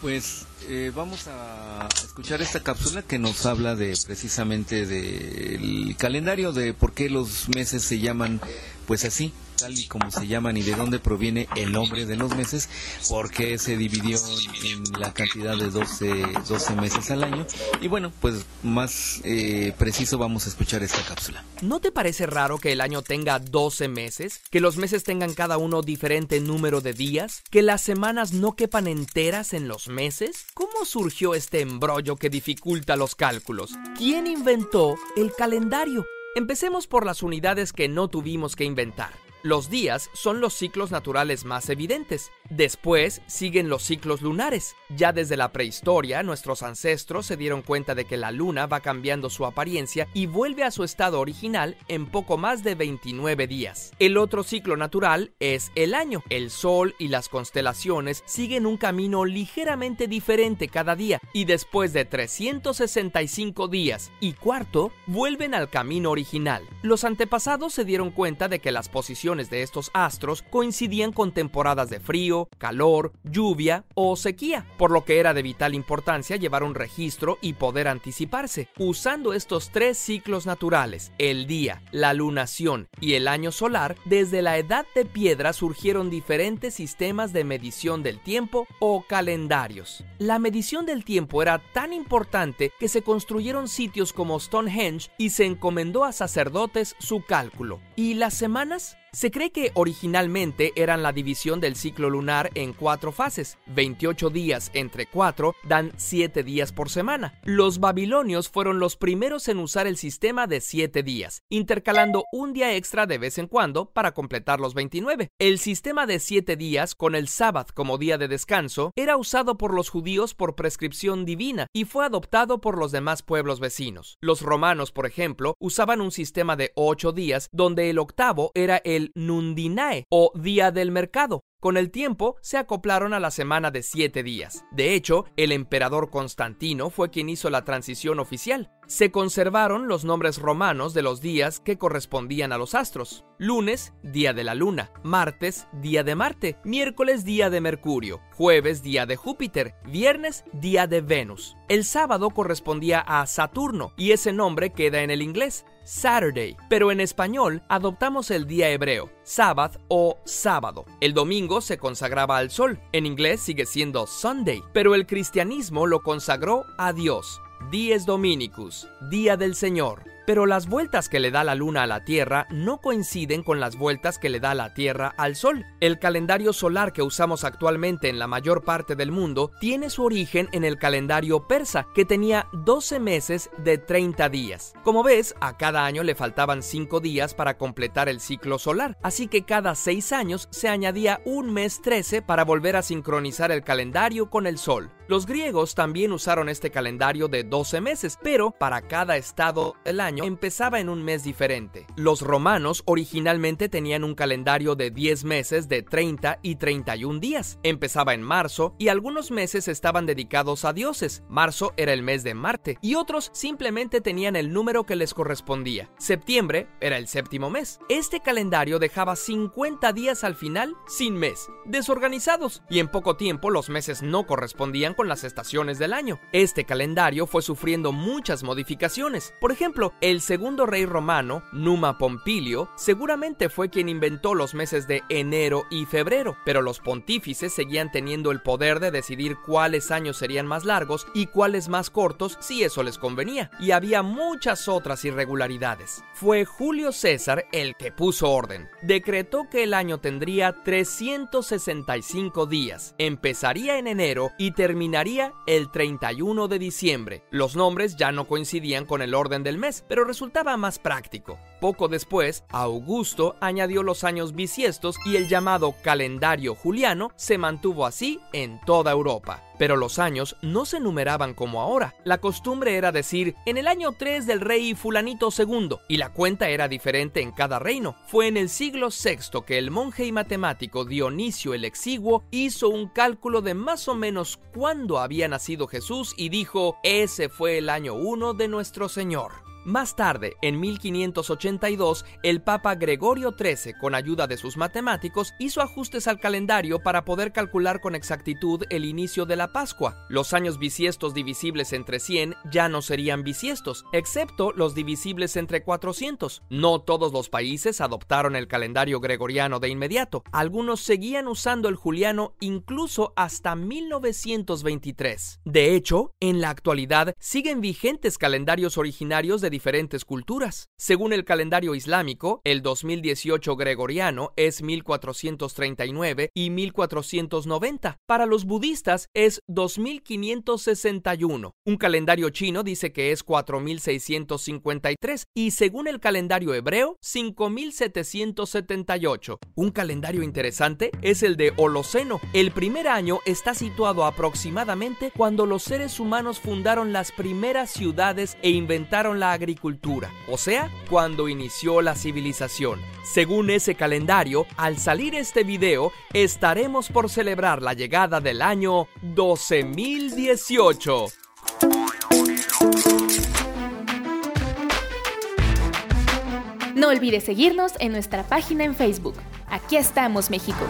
Pues eh, vamos a escuchar esta cápsula que nos habla de precisamente del calendario, de por qué los meses se llaman pues así, tal y como se llaman y de dónde proviene el nombre de los meses, porque se dividió en la cantidad de 12, 12 meses al año. Y bueno, pues más eh, preciso vamos a escuchar esta cápsula. ¿No te parece raro que el año tenga 12 meses? ¿Que los meses tengan cada uno diferente número de días? ¿Que las semanas no quepan enteras en los meses? ¿Cómo surgió este embrollo que dificulta los cálculos? ¿Quién inventó el calendario? Empecemos por las unidades que no tuvimos que inventar. Los días son los ciclos naturales más evidentes. Después siguen los ciclos lunares. Ya desde la prehistoria, nuestros ancestros se dieron cuenta de que la luna va cambiando su apariencia y vuelve a su estado original en poco más de 29 días. El otro ciclo natural es el año. El sol y las constelaciones siguen un camino ligeramente diferente cada día y después de 365 días y cuarto, vuelven al camino original. Los antepasados se dieron cuenta de que las posiciones de estos astros coincidían con temporadas de frío, calor, lluvia o sequía, por lo que era de vital importancia llevar un registro y poder anticiparse. Usando estos tres ciclos naturales, el día, la lunación y el año solar, desde la edad de piedra surgieron diferentes sistemas de medición del tiempo o calendarios. La medición del tiempo era tan importante que se construyeron sitios como Stonehenge y se encomendó a sacerdotes su cálculo. ¿Y las semanas? Se cree que originalmente eran la división del ciclo lunar en cuatro fases. 28 días entre 4 dan 7 días por semana. Los babilonios fueron los primeros en usar el sistema de 7 días, intercalando un día extra de vez en cuando para completar los 29. El sistema de 7 días, con el sábado como día de descanso, era usado por los judíos por prescripción divina y fue adoptado por los demás pueblos vecinos. Los romanos, por ejemplo, usaban un sistema de 8 días donde el octavo era el Nundinae o Día del Mercado. Con el tiempo se acoplaron a la semana de siete días. De hecho, el emperador Constantino fue quien hizo la transición oficial. Se conservaron los nombres romanos de los días que correspondían a los astros. Lunes, día de la luna. Martes, día de Marte. Miércoles, día de Mercurio. Jueves, día de Júpiter. Viernes, día de Venus. El sábado correspondía a Saturno y ese nombre queda en el inglés. Saturday, pero en español adoptamos el día hebreo, Sabbath o sábado. El domingo se consagraba al sol, en inglés sigue siendo Sunday, pero el cristianismo lo consagró a Dios, Dies Dominicus, Día del Señor. Pero las vueltas que le da la luna a la Tierra no coinciden con las vueltas que le da la Tierra al Sol. El calendario solar que usamos actualmente en la mayor parte del mundo tiene su origen en el calendario persa, que tenía 12 meses de 30 días. Como ves, a cada año le faltaban 5 días para completar el ciclo solar, así que cada 6 años se añadía un mes 13 para volver a sincronizar el calendario con el Sol. Los griegos también usaron este calendario de 12 meses, pero para cada estado del año empezaba en un mes diferente. Los romanos originalmente tenían un calendario de 10 meses de 30 y 31 días. Empezaba en marzo y algunos meses estaban dedicados a dioses. Marzo era el mes de Marte y otros simplemente tenían el número que les correspondía. Septiembre era el séptimo mes. Este calendario dejaba 50 días al final sin mes, desorganizados y en poco tiempo los meses no correspondían con las estaciones del año. Este calendario fue sufriendo muchas modificaciones. Por ejemplo, el segundo rey romano, Numa Pompilio, seguramente fue quien inventó los meses de enero y febrero, pero los pontífices seguían teniendo el poder de decidir cuáles años serían más largos y cuáles más cortos si eso les convenía, y había muchas otras irregularidades. Fue Julio César el que puso orden. Decretó que el año tendría 365 días, empezaría en enero y terminaría el 31 de diciembre. Los nombres ya no coincidían con el orden del mes, pero resultaba más práctico. Poco después, Augusto añadió los años bisiestos y el llamado calendario juliano se mantuvo así en toda Europa. Pero los años no se numeraban como ahora. La costumbre era decir en el año 3 del rey fulanito II y la cuenta era diferente en cada reino. Fue en el siglo VI que el monje y matemático Dionisio el Exiguo hizo un cálculo de más o menos cuándo había nacido Jesús y dijo, ese fue el año 1 de nuestro Señor. Más tarde, en 1582, el Papa Gregorio XIII, con ayuda de sus matemáticos, hizo ajustes al calendario para poder calcular con exactitud el inicio de la Pascua. Los años bisiestos divisibles entre 100 ya no serían bisiestos, excepto los divisibles entre 400. No todos los países adoptaron el calendario gregoriano de inmediato. Algunos seguían usando el juliano incluso hasta 1923. De hecho, en la actualidad siguen vigentes calendarios originarios de diferentes culturas. Según el calendario islámico, el 2018 gregoriano es 1439 y 1490. Para los budistas es 2561. Un calendario chino dice que es 4653 y según el calendario hebreo 5778. Un calendario interesante es el de Holoceno. El primer año está situado aproximadamente cuando los seres humanos fundaron las primeras ciudades e inventaron la agricultura, o sea, cuando inició la civilización. Según ese calendario, al salir este video, estaremos por celebrar la llegada del año 12018. No olvides seguirnos en nuestra página en Facebook. Aquí estamos, México.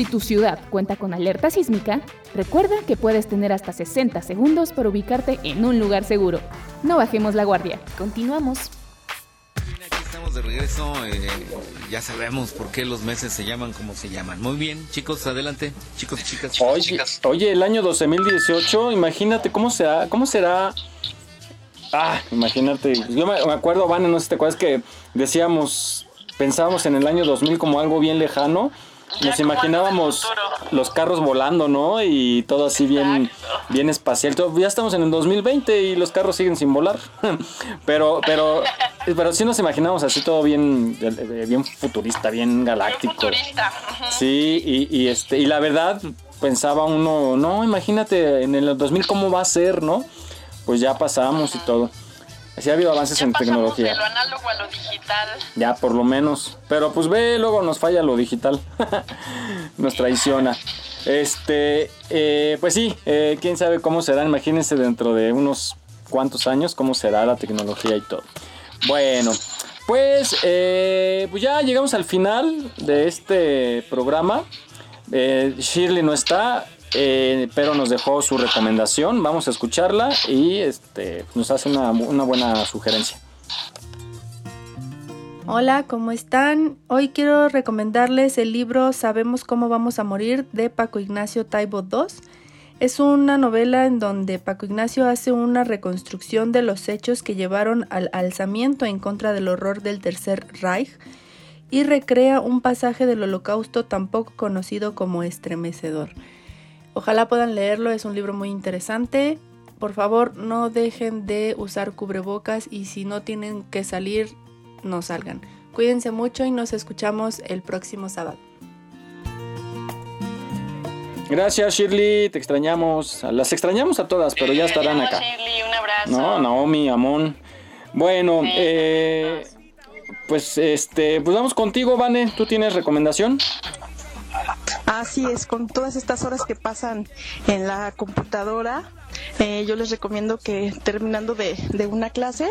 Si tu ciudad cuenta con alerta sísmica, recuerda que puedes tener hasta 60 segundos para ubicarte en un lugar seguro. No bajemos la guardia. Continuamos. Aquí estamos de regreso. eh, ya sabemos por qué los meses se llaman como se llaman. Muy bien, chicos, adelante. Chicos, chicas, chicos, Oye, chicas. oye, el año 2018, imagínate cómo será, cómo será. Ah, imagínate. Yo me, me acuerdo, Van, no sé si te acuerdas que decíamos, pensábamos en el año 2000 como algo bien lejano. Nos imaginábamos los carros volando, ¿no? Y todo así bien, bien espacial. Ya estamos en el 2020 y los carros siguen sin volar. pero, pero, pero sí nos imaginamos así todo bien, bien futurista, bien galáctico. Futurista. Sí, y, y, este, y la verdad, pensaba uno, no, imagínate en el 2000 cómo va a ser, ¿no? Pues ya pasamos y todo. Así ha habido avances en De tecnología. lo análogo a lo digital. Ya, por lo menos. Pero pues ve, luego nos falla lo digital. nos traiciona. Este, eh, pues sí, eh, quién sabe cómo será. Imagínense dentro de unos cuantos años cómo será la tecnología y todo. Bueno, pues, eh, pues ya llegamos al final de este programa. Shirley no está, eh, pero nos dejó su recomendación. Vamos a escucharla y este, nos hace una, buena sugerencia. Hola, ¿cómo están? Hoy quiero recomendarles el libro Sabemos cómo vamos a morir de Paco Ignacio Taibo II. Es una novela en donde Paco Ignacio hace una reconstrucción de los hechos que llevaron al alzamiento en contra del horror del Tercer Reich y recrea un pasaje del Holocausto tan poco conocido como estremecedor. Ojalá puedan leerlo, es un libro muy interesante. Por favor, no dejen de usar cubrebocas y si no tienen que salir, no salgan. Cuídense mucho y nos escuchamos el próximo sábado. Gracias Shirley, te extrañamos. Las extrañamos a todas, pero ya estarán acá. Shirley, un abrazo. No, Naomi, Amón. Bueno, eh, pues este, pues vamos contigo, Vane. ¿Tú tienes recomendación? Así es, con todas estas horas que pasan en la computadora, eh, yo les recomiendo que terminando de, de una clase,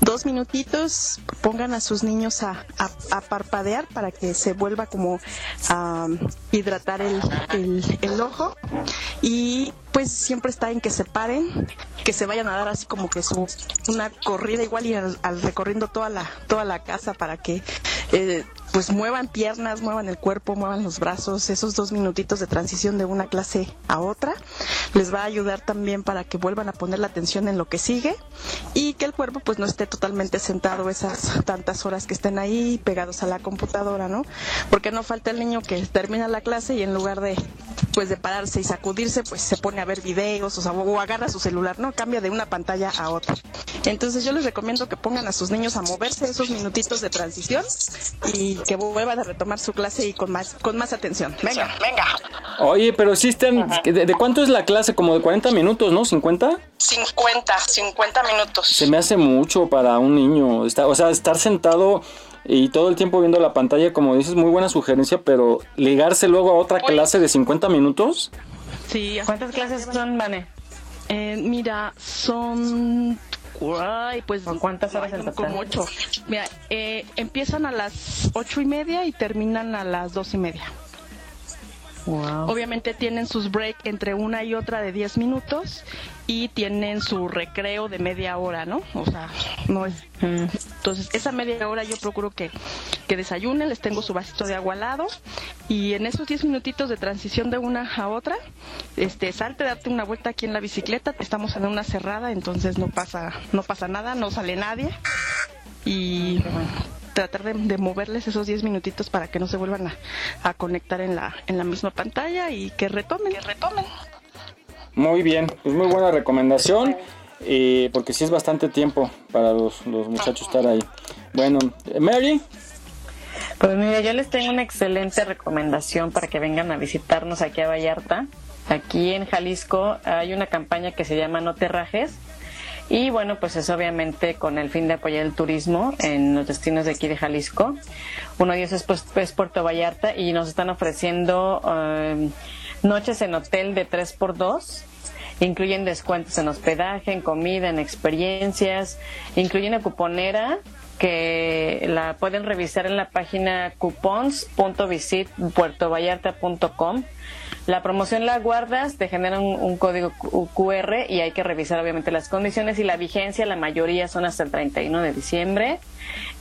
dos minutitos, pongan a sus niños a, a- parpadear para que se vuelva como a hidratar el, el- el ojo. Y pues siempre está en que se paren, que se vayan a dar así como que su una corrida igual y al, al recorriendo toda la toda la casa para que eh, pues muevan piernas, muevan el cuerpo, muevan los brazos, esos dos minutitos de transición de una clase a otra les va a ayudar también para que vuelvan a poner la atención en lo que sigue y que el cuerpo pues no esté totalmente sentado esas tantas horas que estén ahí pegados a la computadora, ¿no? Porque no falta el niño que termina la clase y en lugar de pues de pararse y sacudirse, pues se pone a ver videos o, sea, o agarra su celular, ¿no? Cambia de una pantalla a otra. Entonces yo les recomiendo que pongan a sus niños a moverse esos minutitos de transición y que vuelvan a retomar su clase y con más con más atención. Venga, venga. Oye, pero sí están. ¿De, de cuánto es la clase? Como de 40 minutos, ¿no? ¿50? 50, 50 minutos. Se me hace mucho para un niño. Está- o sea, estar sentado y todo el tiempo viendo la pantalla, como dices, muy buena sugerencia, pero ligarse luego a otra clase de 50 minutos. Sí, ¿cuántas clases son, Vane? Eh, mira, son... Ay, pues... ¿Cuántas horas en total? Como ocho. Mira, eh, empiezan a las ocho y media y terminan a las dos y media. Obviamente tienen sus break entre una y otra de 10 minutos y tienen su recreo de media hora, ¿no? O sea, no es... Entonces, esa media hora yo procuro que, que desayunen, les tengo su vasito de agua al lado y en esos 10 minutitos de transición de una a otra, este, salte, darte una vuelta aquí en la bicicleta, estamos en una cerrada, entonces no pasa, no pasa nada, no sale nadie y tratar de, moverles esos 10 minutitos para que no se vuelvan a, a conectar en la, en la misma pantalla y que retomen. Que retomen. Muy bien, pues muy buena recomendación, eh, porque sí es bastante tiempo para los, los muchachos estar ahí. Bueno, Mary. Pues mira, yo les tengo una excelente recomendación para que vengan a visitarnos aquí a Vallarta. Aquí en Jalisco hay una campaña que se llama No te rajes. Y bueno, pues es obviamente con el fin de apoyar el turismo en los destinos de aquí de Jalisco. Uno de ellos es, pues, es Puerto Vallarta y nos están ofreciendo eh, noches en hotel de 3x2. Incluyen descuentos en hospedaje, en comida, en experiencias. Incluyen una cuponera que la pueden revisar en la página coupons.visitpuertovallarta.com. La promoción la guardas, te generan un, un código QR y hay que revisar obviamente las condiciones y la vigencia, la mayoría son hasta el 31 de diciembre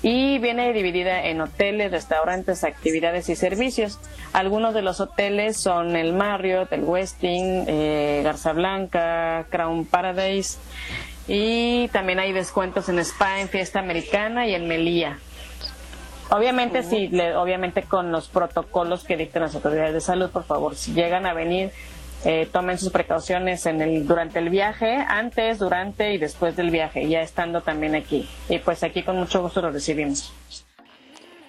y viene dividida en hoteles, restaurantes, actividades y servicios. Algunos de los hoteles son el Marriott, el Westin, eh, Garza Blanca, Crown Paradise y también hay descuentos en Spa, en Fiesta Americana y en Melía. Obviamente, sí, le- obviamente con los protocolos que dictan las autoridades de salud, por favor, si llegan a venir, eh, tomen sus precauciones en el, durante el viaje, antes, durante y después del viaje, ya estando también aquí. Y pues aquí con mucho gusto lo recibimos.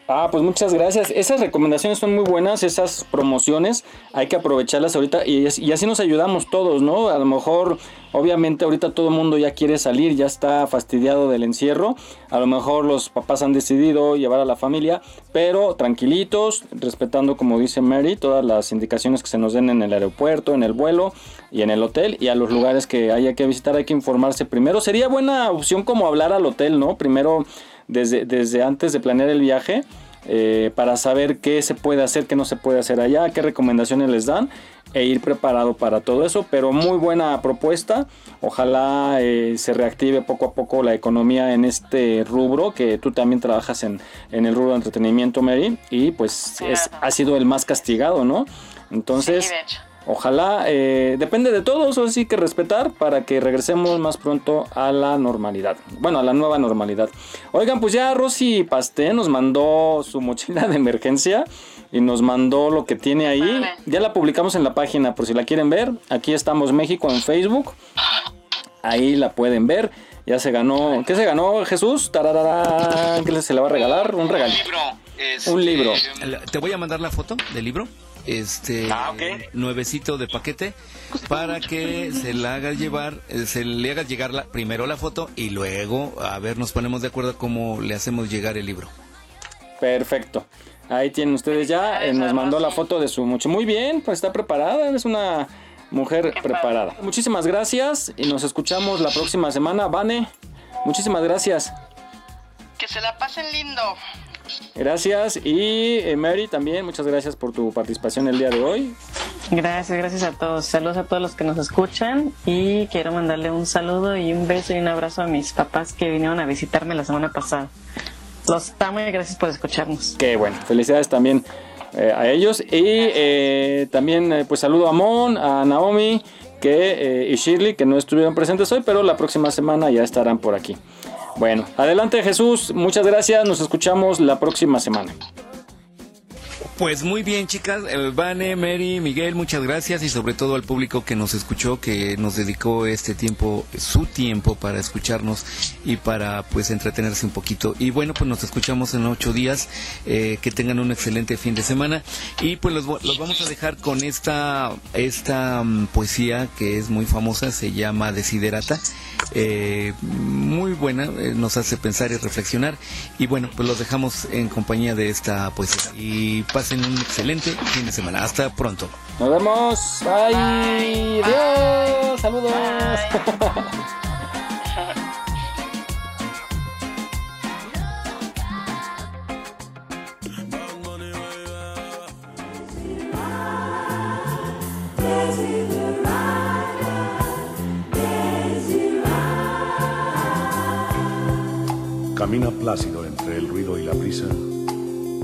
Ah, pues muchas gracias. Esas recomendaciones son muy buenas, esas promociones, hay que aprovecharlas ahorita y, así nos ayudamos todos, ¿no? A lo mejor, obviamente ahorita todo el mundo ya quiere salir, ya está fastidiado del encierro, a lo mejor los papás han decidido llevar a la familia, pero tranquilitos, respetando, como dice Mary, todas las indicaciones que se nos den en el aeropuerto, en el vuelo y en el hotel y a los lugares que haya que visitar hay que informarse primero. Sería buena opción como hablar al hotel, ¿no? Primero desde, desde antes de planear el viaje eh, para saber qué se puede hacer, qué no se puede hacer allá, qué recomendaciones les dan e ir preparado para todo eso. Pero muy buena propuesta. Ojalá eh, se reactive poco a poco la economía en este rubro, que tú también trabajas en, en el rubro de entretenimiento, Mary, y pues es, ha sido el más castigado, ¿no? Entonces... Ojalá, eh, depende de todos, así que respetar para que regresemos más pronto a la normalidad. Bueno, a la nueva normalidad. Oigan, pues ya Rosy Pasté nos mandó su mochila de emergencia y nos mandó lo que tiene ahí. Ya la publicamos en la página por si la quieren ver. Aquí estamos México en Facebook. Ahí la pueden ver. Ya se ganó. ¿Qué se ganó Jesús? ¿Qué se le va a regalar? Un regalo. Un libro. Te voy a mandar la foto del libro. Este nuevecito de paquete para que se la haga llevar, eh, se le haga llegar la, primero la foto y luego a ver nos ponemos de acuerdo cómo le hacemos llegar el libro. Perfecto. Ahí tienen ustedes ya. eh, nos mandó la foto de su mucho. Muy bien, pues está preparada. Es una mujer preparada. Muchísimas gracias y nos escuchamos la próxima semana. Vane, muchísimas gracias. Que se la pasen lindo. Gracias. Y eh, Mary también, muchas gracias por tu participación el día de hoy. Gracias, gracias a todos. Saludos a todos los que nos escuchan y quiero mandarle un saludo y un beso y un abrazo a mis papás que vinieron a visitarme la semana pasada. Los amo y gracias por escucharnos. Qué bueno, felicidades también eh, a ellos. Y eh, también pues saludo a Mon, a Naomi que, y Shirley que no estuvieron presentes hoy, pero la próxima semana ya estarán por aquí. Bueno, adelante Jesús, muchas gracias, nos escuchamos la próxima semana. Pues muy bien, chicas. Eh, Vane, Mary, Miguel, muchas gracias y sobre todo al público que nos escuchó, que nos dedicó este tiempo, su tiempo para escucharnos y para pues entretenerse un poquito. Y bueno, pues nos escuchamos en ocho días. Eh, que tengan un excelente fin de semana y pues los, los vamos a dejar con esta esta mm, poesía que es muy famosa, se llama Desiderata. Eh, muy buena, eh, nos hace pensar y reflexionar. Y bueno, pues los dejamos en compañía de esta poesía. Y pasen un excelente fin de semana. Hasta pronto. Nos vemos. Bye. Adiós. Saludos. Camina plácido entre el ruido y la prisa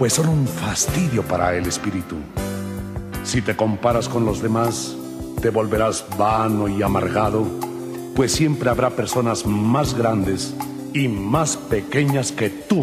pues son un fastidio para el espíritu. Si te comparas con los demás, te volverás vano y amargado, pues siempre habrá personas más grandes y más pequeñas que tú.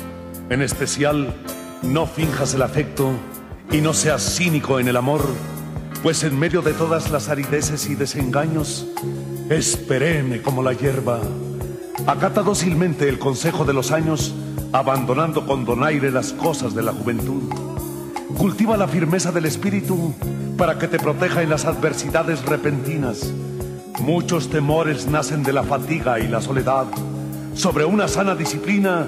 En especial, no finjas el afecto y no seas cínico en el amor, pues en medio de todas las arideces y desengaños, es perenne como la hierba. Acata dócilmente el consejo de los años, abandonando con donaire las cosas de la juventud. Cultiva la firmeza del espíritu para que te proteja en las adversidades repentinas. Muchos temores nacen de la fatiga y la soledad. Sobre una sana disciplina,